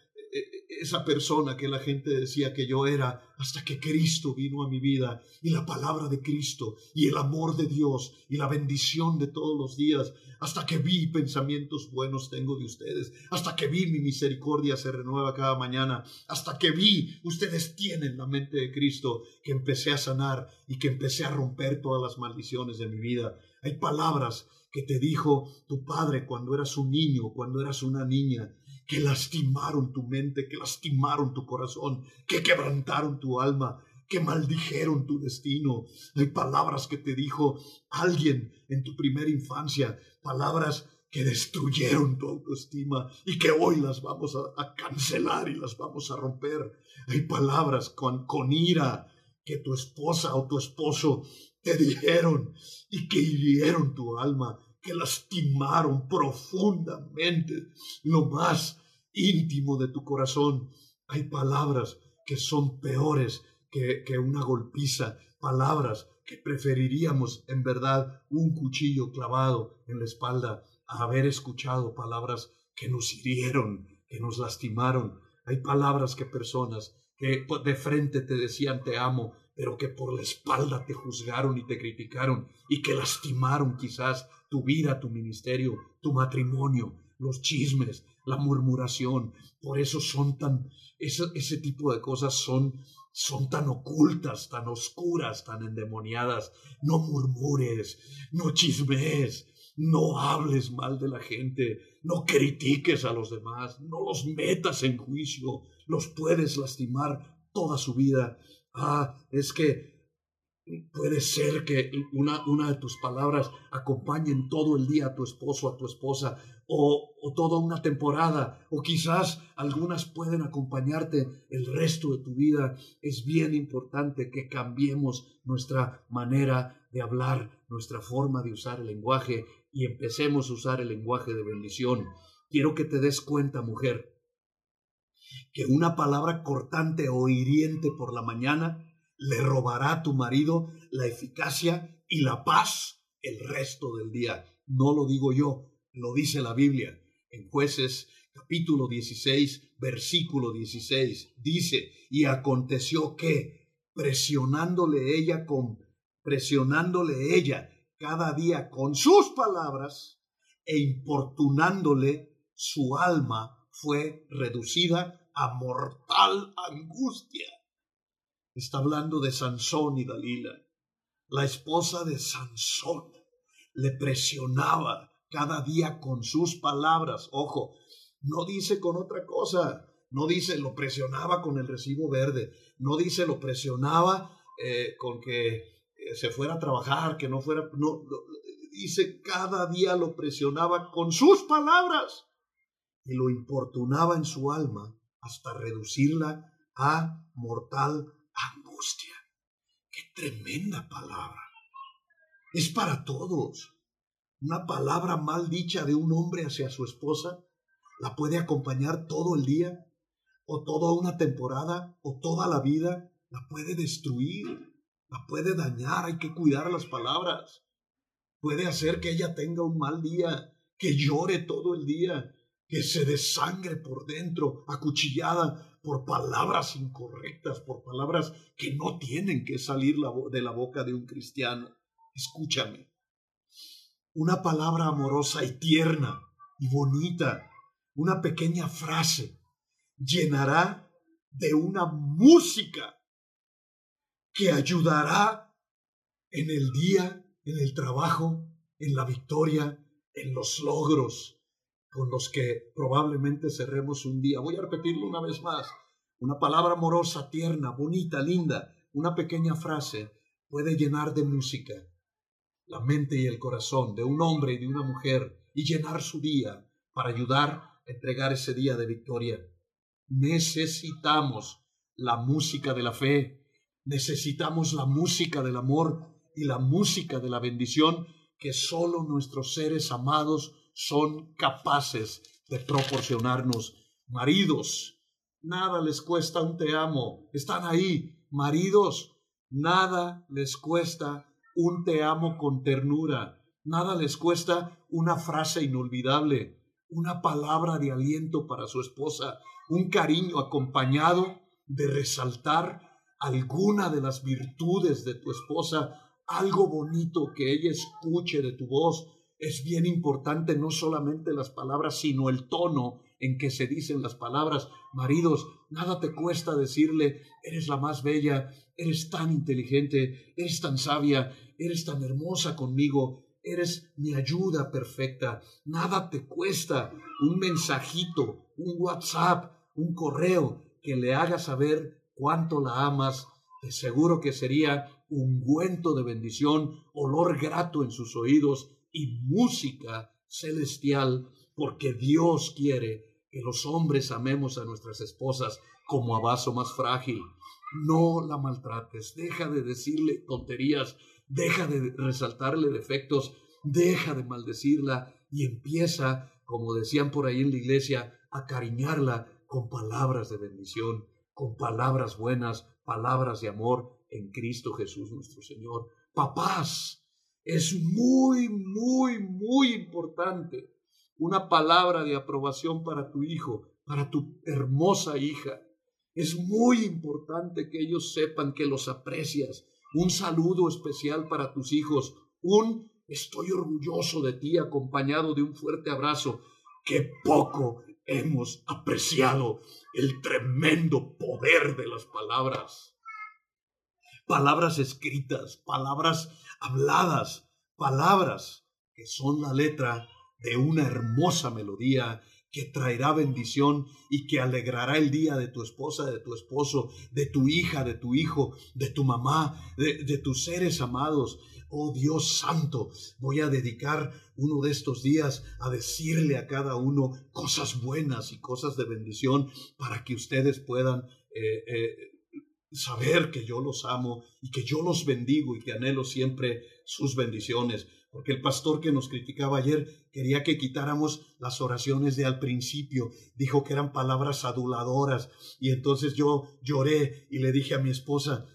esa persona que la gente decía que yo era, hasta que Cristo vino a mi vida y la palabra de Cristo y el amor de Dios y la bendición de todos los días, hasta que vi pensamientos buenos tengo de ustedes, hasta que vi mi misericordia se renueva cada mañana, hasta que vi ustedes tienen la mente de Cristo, que empecé a sanar y que empecé a romper todas las maldiciones de mi vida. Hay palabras que te dijo tu padre cuando eras un niño, cuando eras una niña, que lastimaron tu mente, que lastimaron tu corazón, que quebrantaron tu alma, que maldijeron tu destino. Hay palabras que te dijo alguien en tu primera infancia, palabras que destruyeron tu autoestima y que hoy las vamos a, cancelar y las vamos a romper. Hay palabras con, con ira que tu esposa o tu esposo te dijeron y que hirieron tu alma que lastimaron profundamente lo más íntimo de tu corazón. Hay palabras que son peores que, que una golpiza, palabras que preferiríamos en verdad un cuchillo clavado en la espalda a haber escuchado palabras que nos hirieron, que nos lastimaron. Hay palabras que personas que de frente te decían te amo, pero que por la espalda te juzgaron y te criticaron y que lastimaron quizás tu vida, tu ministerio, tu matrimonio, los chismes, la murmuración. Por eso son tan, ese, ese tipo de cosas son, son tan ocultas, tan oscuras, tan endemoniadas. No murmures, no chismes, no hables mal de la gente, no critiques a los demás, no los metas en juicio, los puedes lastimar toda su vida. Ah, es que Puede ser que una, de tus palabras acompañen todo el día a tu esposo, a tu esposa, o, o, toda una temporada, o quizás algunas pueden acompañarte el resto de tu vida. Es bien importante que cambiemos nuestra manera de hablar, nuestra forma de usar el lenguaje y empecemos a usar el lenguaje de bendición. Quiero que te des cuenta, mujer, que una palabra cortante o hiriente por la mañana le robará a tu marido la eficacia y la paz el resto del día. No lo digo yo, lo dice la Biblia. En jueces capítulo 16, versículo 16, dice, y aconteció que, presionándole ella con, presionándole ella cada día con sus palabras e importunándole, su alma fue reducida a mortal angustia Está hablando de Sansón y Dalila. La esposa de Sansón le presionaba cada día con sus palabras. Ojo, no dice con otra cosa. No dice lo presionaba con el recibo verde. No dice lo presionaba eh, con que eh, se fuera a trabajar, que no fuera. No, dice cada día lo presionaba con sus palabras y lo importunaba en su alma hasta reducirla a mortal angustia. Qué tremenda palabra. Es para todos. Una palabra mal dicha de un hombre hacia su esposa la puede acompañar todo el día, o toda una temporada, o toda la vida. La puede destruir, la puede dañar. Hay que cuidar las palabras. Puede hacer que ella tenga un mal día, que llore todo el día, que se desangre por dentro, acuchillada por palabras incorrectas, por palabras que no tienen que salir de la boca de un cristiano. Escúchame. Una palabra amorosa y tierna y bonita, una pequeña frase, llenará de una música que ayudará en el día, en el trabajo, en la victoria, en los logros con los que probablemente cerremos un día. Voy a repetirlo una vez más. Una palabra amorosa, tierna, bonita, linda, una pequeña frase puede llenar de música la mente y el corazón de un hombre y de una mujer y llenar su día para ayudar a entregar ese día de victoria. Necesitamos la música de la fe, necesitamos la música del amor y la música de la bendición que solo nuestros seres amados son capaces de proporcionarnos. Maridos, nada les cuesta un te amo. Están ahí. Maridos, nada les cuesta un te amo con ternura. Nada les cuesta una frase inolvidable, una palabra de aliento para su esposa, un cariño acompañado de resaltar alguna de las virtudes de tu esposa, algo bonito que ella escuche de tu voz. Es bien importante no solamente las palabras, sino el tono en que se dicen las palabras. Maridos, nada te cuesta decirle, eres la más bella, eres tan inteligente, eres tan sabia, eres tan hermosa conmigo, eres mi ayuda perfecta. Nada te cuesta un mensajito, un WhatsApp, un correo que le haga saber cuánto la amas. De seguro que sería ungüento de bendición, olor grato en sus oídos y música celestial, porque Dios quiere que los hombres amemos a nuestras esposas como a vaso más frágil. No la maltrates, deja de decirle tonterías, deja de resaltarle defectos, deja de maldecirla y empieza, como decían por ahí en la iglesia, a cariñarla con palabras de bendición, con palabras buenas, palabras de amor en Cristo Jesús nuestro Señor. Papás, es muy, muy, muy importante una palabra de aprobación para tu hijo, para tu hermosa hija. Es muy importante que ellos sepan que los aprecias. Un saludo especial para tus hijos. Un estoy orgulloso de ti acompañado de un fuerte abrazo. Qué poco hemos apreciado el tremendo poder de las palabras. Palabras escritas, palabras habladas, palabras que son la letra de una hermosa melodía que traerá bendición y que alegrará el día de tu esposa, de tu esposo, de tu hija, de tu hijo, de tu mamá, de, tus seres amados. Oh Dios Santo, voy a dedicar uno de estos días a decirle a cada uno cosas buenas y cosas de bendición para que ustedes puedan eh, eh, saber que yo los amo y que yo los bendigo y que anhelo siempre sus bendiciones. Porque el pastor que nos criticaba ayer quería que quitáramos las oraciones de al principio, dijo que eran palabras aduladoras, y entonces yo lloré y le dije a mi esposa,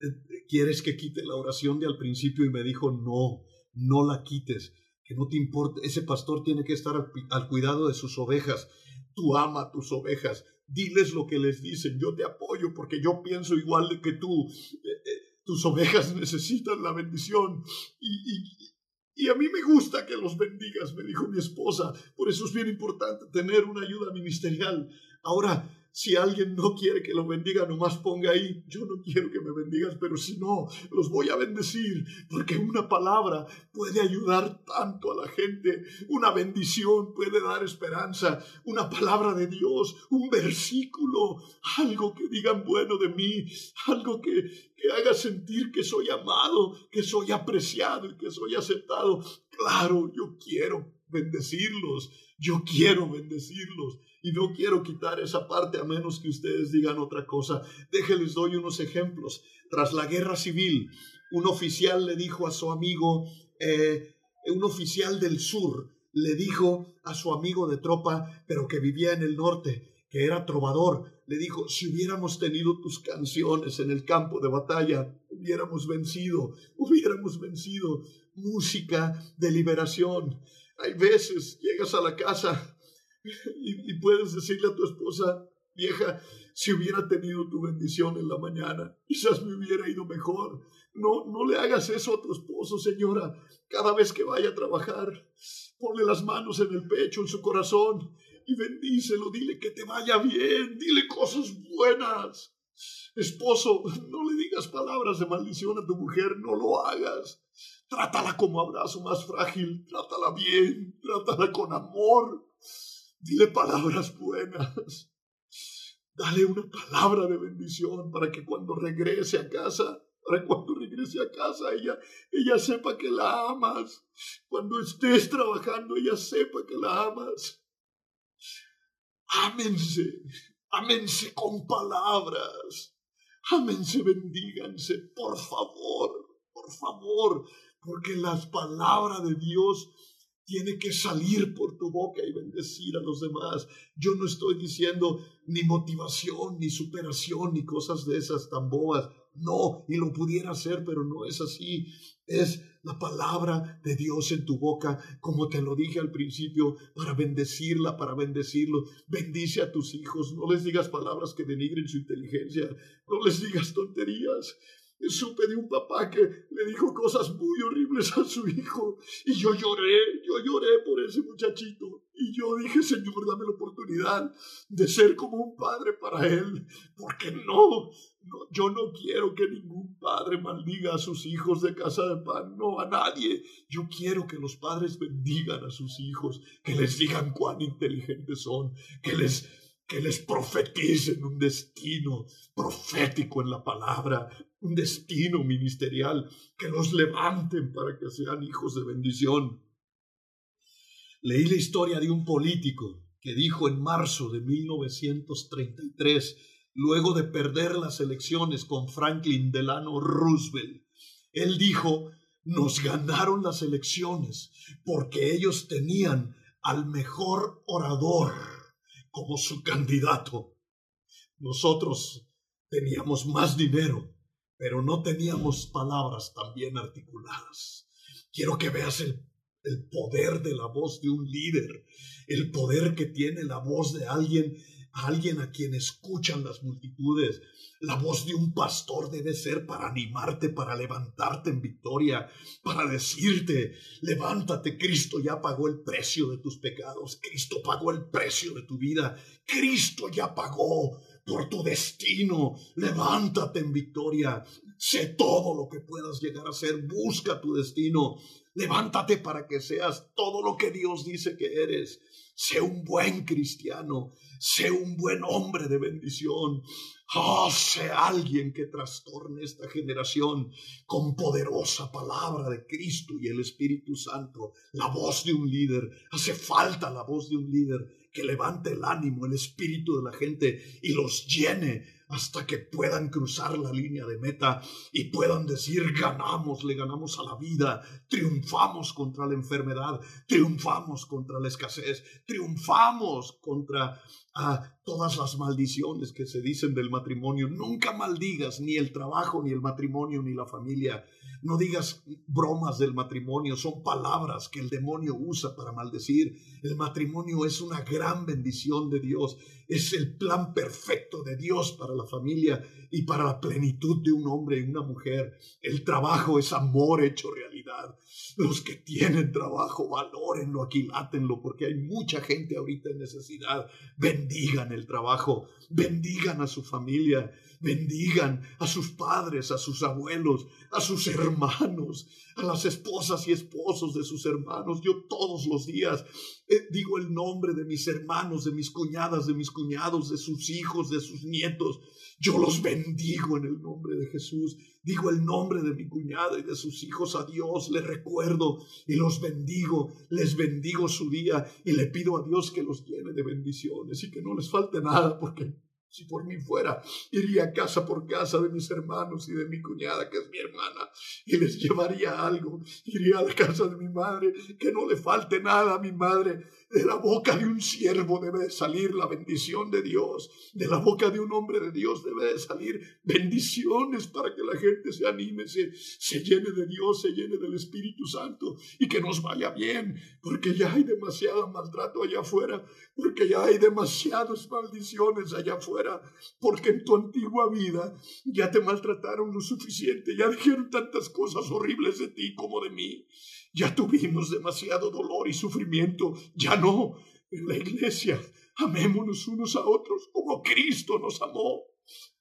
eh, ¿quieres que quite la oración de al principio? Y me dijo, no, no la quites, que no te importe, ese pastor tiene que estar al, cuidado de sus ovejas, tú ama a tus ovejas, diles lo que les dicen, yo te apoyo porque yo pienso igual que tú. Eh, eh, tus ovejas necesitan la bendición y, y a mí me gusta que los bendigas, me dijo mi esposa. Por eso es bien importante tener una ayuda ministerial. Ahora, si alguien no quiere que lo bendiga, nomás ponga ahí, yo no quiero que me bendigas, pero si no, los voy a bendecir, porque una palabra puede ayudar tanto a la gente, una bendición puede dar esperanza, una palabra de Dios, un versículo, algo que digan bueno de mí, algo que, que haga sentir que soy amado, que soy apreciado y que soy aceptado. Claro, yo quiero bendecirlos, yo quiero bendecirlos y no quiero quitar esa parte a menos que ustedes digan otra cosa. Déjenles doy unos ejemplos. Tras la guerra civil, un oficial le dijo a su amigo, eh, un oficial del sur, le dijo a su amigo de tropa, pero que vivía en el norte, que era trovador, le dijo, si hubiéramos tenido tus canciones en el campo de batalla, hubiéramos vencido, hubiéramos vencido. Música de liberación. Hay veces llegas a la casa y, puedes decirle a tu esposa, Vieja, si hubiera tenido tu bendición en la mañana, quizás me hubiera ido mejor. No, no le hagas eso a tu esposo, señora. Cada vez que vaya a trabajar, ponle las manos en el pecho, en su corazón, y bendícelo. Dile que te vaya bien. Dile cosas buenas. Esposo, no le digas palabras de maldición a tu mujer, no lo hagas. Trátala como abrazo más frágil, trátala bien, trátala con amor. Dile palabras buenas. Dale una palabra de bendición para que cuando regrese a casa, para cuando regrese a casa, ella, ella sepa que la amas. Cuando estés trabajando, ella sepa que la amas. Ámense, ámense con palabras. Ámense, bendíganse, por favor, por favor, porque las palabras de Dios tiene que salir por tu boca y bendecir a los demás. Yo no estoy diciendo ni motivación, ni superación, ni cosas de esas tan bobas. No, y lo pudiera hacer, pero no es así. Es la palabra de Dios en tu boca, como te lo dije al principio, para bendecirla, para bendecirlo. Bendice a tus hijos, no les digas palabras que denigren su inteligencia, no les digas tonterías supe de un papá que le dijo cosas muy horribles a su hijo y yo lloré, yo lloré por ese muchachito y yo dije, Señor, dame la oportunidad de ser como un padre para él, porque no, no, yo no quiero que ningún padre maldiga a sus hijos de casa de pan, no a nadie. Yo quiero que los padres bendigan a sus hijos, que les digan cuán inteligentes son, que les que les profeticen un destino profético en la palabra, un destino ministerial, que los levanten para que sean hijos de bendición. Leí la historia de un político que dijo en marzo de 1933, luego de perder las elecciones con Franklin Delano Roosevelt, él dijo, nos ganaron las elecciones porque ellos tenían al mejor orador como su candidato. Nosotros teníamos más dinero, pero no teníamos palabras tan bien articuladas. Quiero que veas el, el, poder de la voz de un líder, el poder que tiene la voz de alguien, alguien a quien escuchan las multitudes. La voz de un pastor debe ser para animarte, para levantarte en victoria, para decirte, levántate, Cristo ya pagó el precio de tus pecados, Cristo pagó el precio de tu vida, Cristo ya pagó por tu destino, levántate en victoria, sé todo lo que puedas llegar a ser, busca tu destino, levántate para que seas todo lo que Dios dice que eres. Sé un buen cristiano, sé un buen hombre de bendición. Oh, sé alguien que trastorne esta generación con poderosa palabra de Cristo y el Espíritu Santo. La voz de un líder. Hace falta la voz de un líder que levante el ánimo, el espíritu de la gente y los llene hasta que puedan cruzar la línea de meta y puedan decir, ganamos, le ganamos a la vida, triunfamos contra la enfermedad, triunfamos contra la escasez, triunfamos contra todas las maldiciones que se dicen del matrimonio. Nunca maldigas ni el trabajo, ni el matrimonio, ni la familia. No digas bromas del matrimonio, son palabras que el demonio usa para maldecir. El matrimonio es una gran bendición de Dios, es el plan perfecto de Dios para la familia y para la plenitud de un hombre y una mujer. El trabajo es amor hecho realidad. Los que tienen trabajo, valórenlo, aquilátenlo, porque hay mucha gente ahorita en necesidad. Bendigan el trabajo, bendigan a su familia, bendigan a sus padres, a sus abuelos, a sus hermanos, a las esposas y esposos de sus hermanos. Yo todos los días eh, digo el nombre de mis hermanos, de mis cuñadas, de mis cuñados, de sus hijos, de sus nietos. Yo los bendigo en el nombre de Jesús. Digo el nombre de mi cuñada y de sus hijos a Dios. Les recuerdo y los bendigo. Les bendigo su día y le pido a Dios que los llene de bendiciones y que no les falte nada porque Si por mí fuera, iría casa por casa de mis hermanos y de mi cuñada, que es mi hermana, y les llevaría algo. Iría a la casa de mi madre, que no le falte nada a mi madre. De la boca de un siervo debe de salir la bendición de Dios. De la boca de un hombre de Dios debe de salir bendiciones para que la gente se anime, se, se llene de Dios, se llene del Espíritu Santo y que nos vaya bien, porque ya hay demasiado maltrato allá afuera, porque ya hay demasiadas maldiciones allá afuera, porque en tu antigua vida ya te maltrataron lo suficiente, ya dijeron tantas cosas horribles de ti como de mí. Ya tuvimos demasiado dolor y sufrimiento, ya no. En la iglesia, amémonos unos a otros como Cristo nos amó.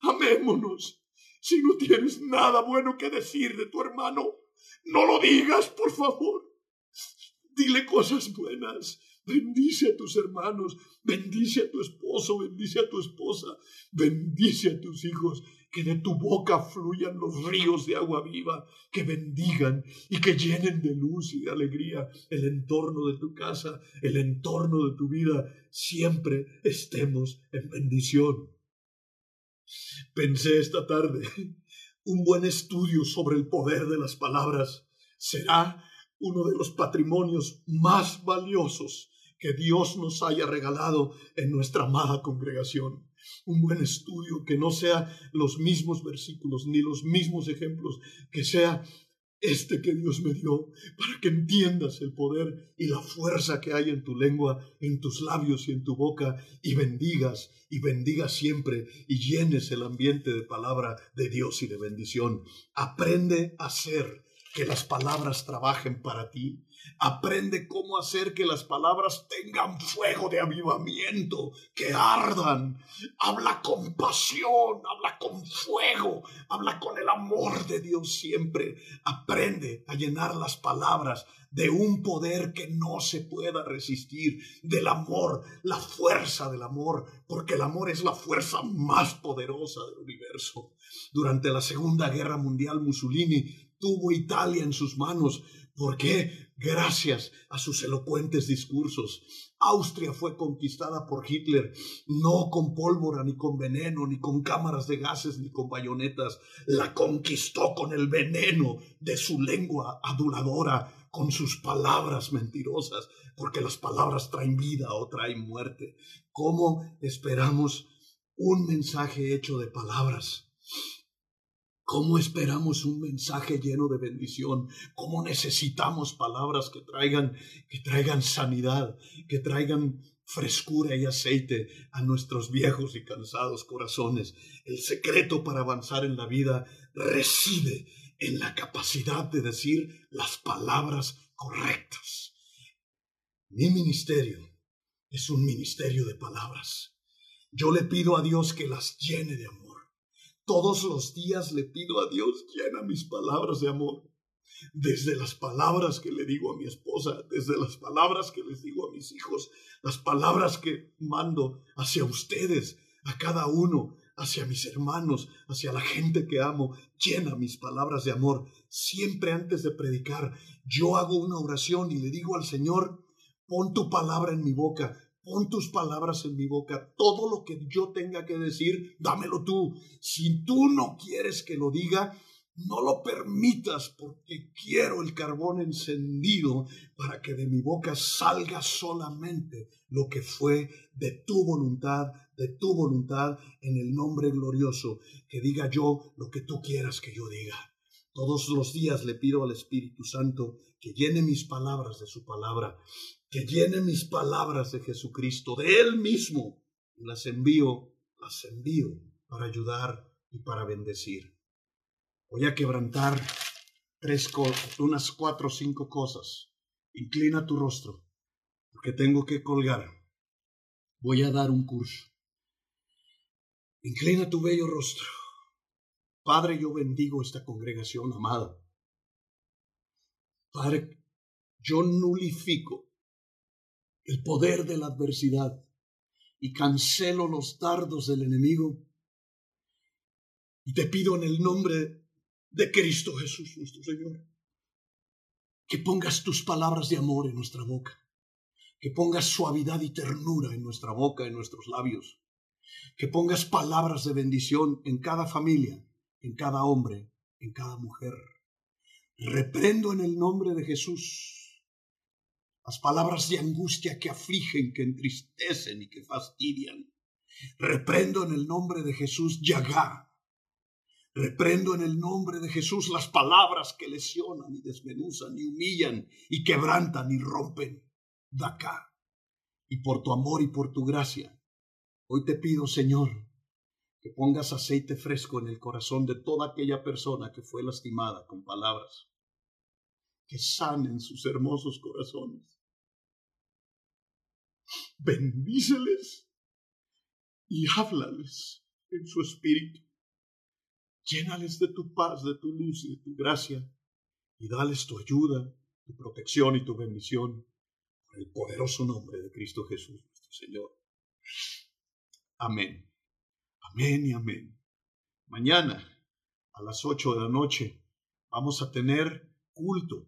Amémonos. Si no tienes nada bueno que decir de tu hermano, no lo digas, por favor. Dile cosas buenas. Bendice a tus hermanos, bendice a tu esposo, bendice a tu esposa, bendice a tus hijos, que de tu boca fluyan los ríos de agua viva, que bendigan y que llenen de luz y de alegría el entorno de tu casa, el entorno de tu vida. Siempre estemos en bendición. Pensé esta tarde, un buen estudio sobre el poder de las palabras será uno de los patrimonios más valiosos que Dios nos haya regalado en nuestra amada congregación. Un buen estudio que no sea los mismos versículos ni los mismos ejemplos, que sea este que Dios me dio, para que entiendas el poder y la fuerza que hay en tu lengua, en tus labios y en tu boca, y bendigas y bendigas siempre y llenes el ambiente de palabra de Dios y de bendición. Aprende a ser que las palabras trabajen para ti. Aprende cómo hacer que las palabras tengan fuego de avivamiento, que ardan. Habla con pasión, habla con fuego, habla con el amor de Dios siempre. Aprende a llenar las palabras de un poder que no se pueda resistir, del amor, la fuerza del amor, porque el amor es la fuerza más poderosa del universo. Durante la Segunda Guerra Mundial, Mussolini tuvo Italia en sus manos. ¿Por qué? Gracias a sus elocuentes discursos. Austria fue conquistada por Hitler, no con pólvora, ni con veneno, ni con cámaras de gases, ni con bayonetas. La conquistó con el veneno de su lengua aduladora, con sus palabras mentirosas, porque las palabras traen vida o traen muerte. ¿Cómo esperamos un mensaje hecho de palabras? ¿Cómo esperamos un mensaje lleno de bendición? ¿Cómo necesitamos palabras que traigan, que traigan sanidad, que traigan frescura y aceite a nuestros viejos y cansados corazones? El secreto para avanzar en la vida reside en la capacidad de decir las palabras correctas. Mi ministerio es un ministerio de palabras. Yo le pido a Dios que las llene de amor todos los días le pido a Dios, llena mis palabras de amor. Desde las palabras que le digo a mi esposa, desde las palabras que les digo a mis hijos, las palabras que mando hacia ustedes, a cada uno, hacia mis hermanos, hacia la gente que amo, llena mis palabras de amor. Siempre antes de predicar, yo hago una oración y le digo al Señor, pon tu palabra en mi boca, Pon tus palabras en mi boca. Todo lo que yo tenga que decir, dámelo tú. Si tú no quieres que lo diga, no lo permitas porque quiero el carbón encendido para que de mi boca salga solamente lo que fue de tu voluntad, de tu voluntad en el nombre glorioso. Que diga yo lo que tú quieras que yo diga. Todos los días le pido al Espíritu Santo que llene mis palabras de su palabra que llene mis palabras de Jesucristo, de Él mismo. Las envío, las envío para ayudar y para bendecir. Voy a quebrantar tres cosas, unas cuatro o cinco cosas. Inclina tu rostro, porque tengo que colgar. Voy a dar un curso. Inclina tu bello rostro. Padre, yo bendigo esta congregación amada. Padre, yo nulifico el poder de la adversidad y cancelo los dardos del enemigo. Y te pido en el nombre de Cristo Jesús nuestro Señor, que pongas tus palabras de amor en nuestra boca, que pongas suavidad y ternura en nuestra boca, en nuestros labios, Que pongas palabras de bendición en cada familia, en cada hombre, en cada mujer. Reprendo en el nombre de Jesús las palabras de angustia que afligen, que entristecen y que fastidian. Reprendo en el nombre de Jesús Yagá. Reprendo en el nombre de Jesús las palabras que lesionan y desmenuzan y humillan y quebrantan y rompen. Dacá. Y por tu amor y por tu gracia, hoy te pido, Señor, que pongas aceite fresco en el corazón de toda aquella persona que fue lastimada con palabras, que sanen sus hermosos corazones. Bendíceles y háblales en su espíritu. Llénales de tu paz, de tu luz y de tu gracia, y dales tu ayuda, tu protección y tu bendición, por el poderoso nombre de Cristo Jesús, nuestro Señor. Amén. Amén y amén. Mañana, a las ocho de la noche, vamos a tener culto.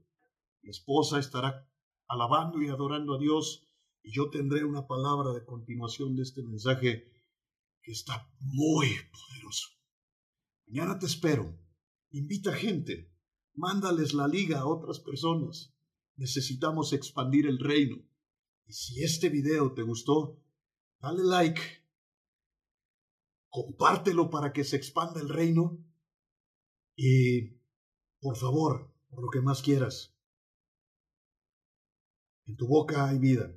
Mi esposa estará alabando y adorando a Dios y yo tendré una palabra de continuación de este mensaje que está muy poderoso. Mañana te espero. Invita gente. Mándales la liga a otras personas. Necesitamos expandir el reino. Y si este video te gustó, dale like. Compártelo para que se expanda el reino. Y, por favor, por lo que más quieras, en tu boca hay vida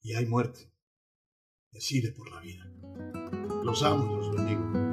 y hay muerte decide por la vida. Los amo y los bendigo.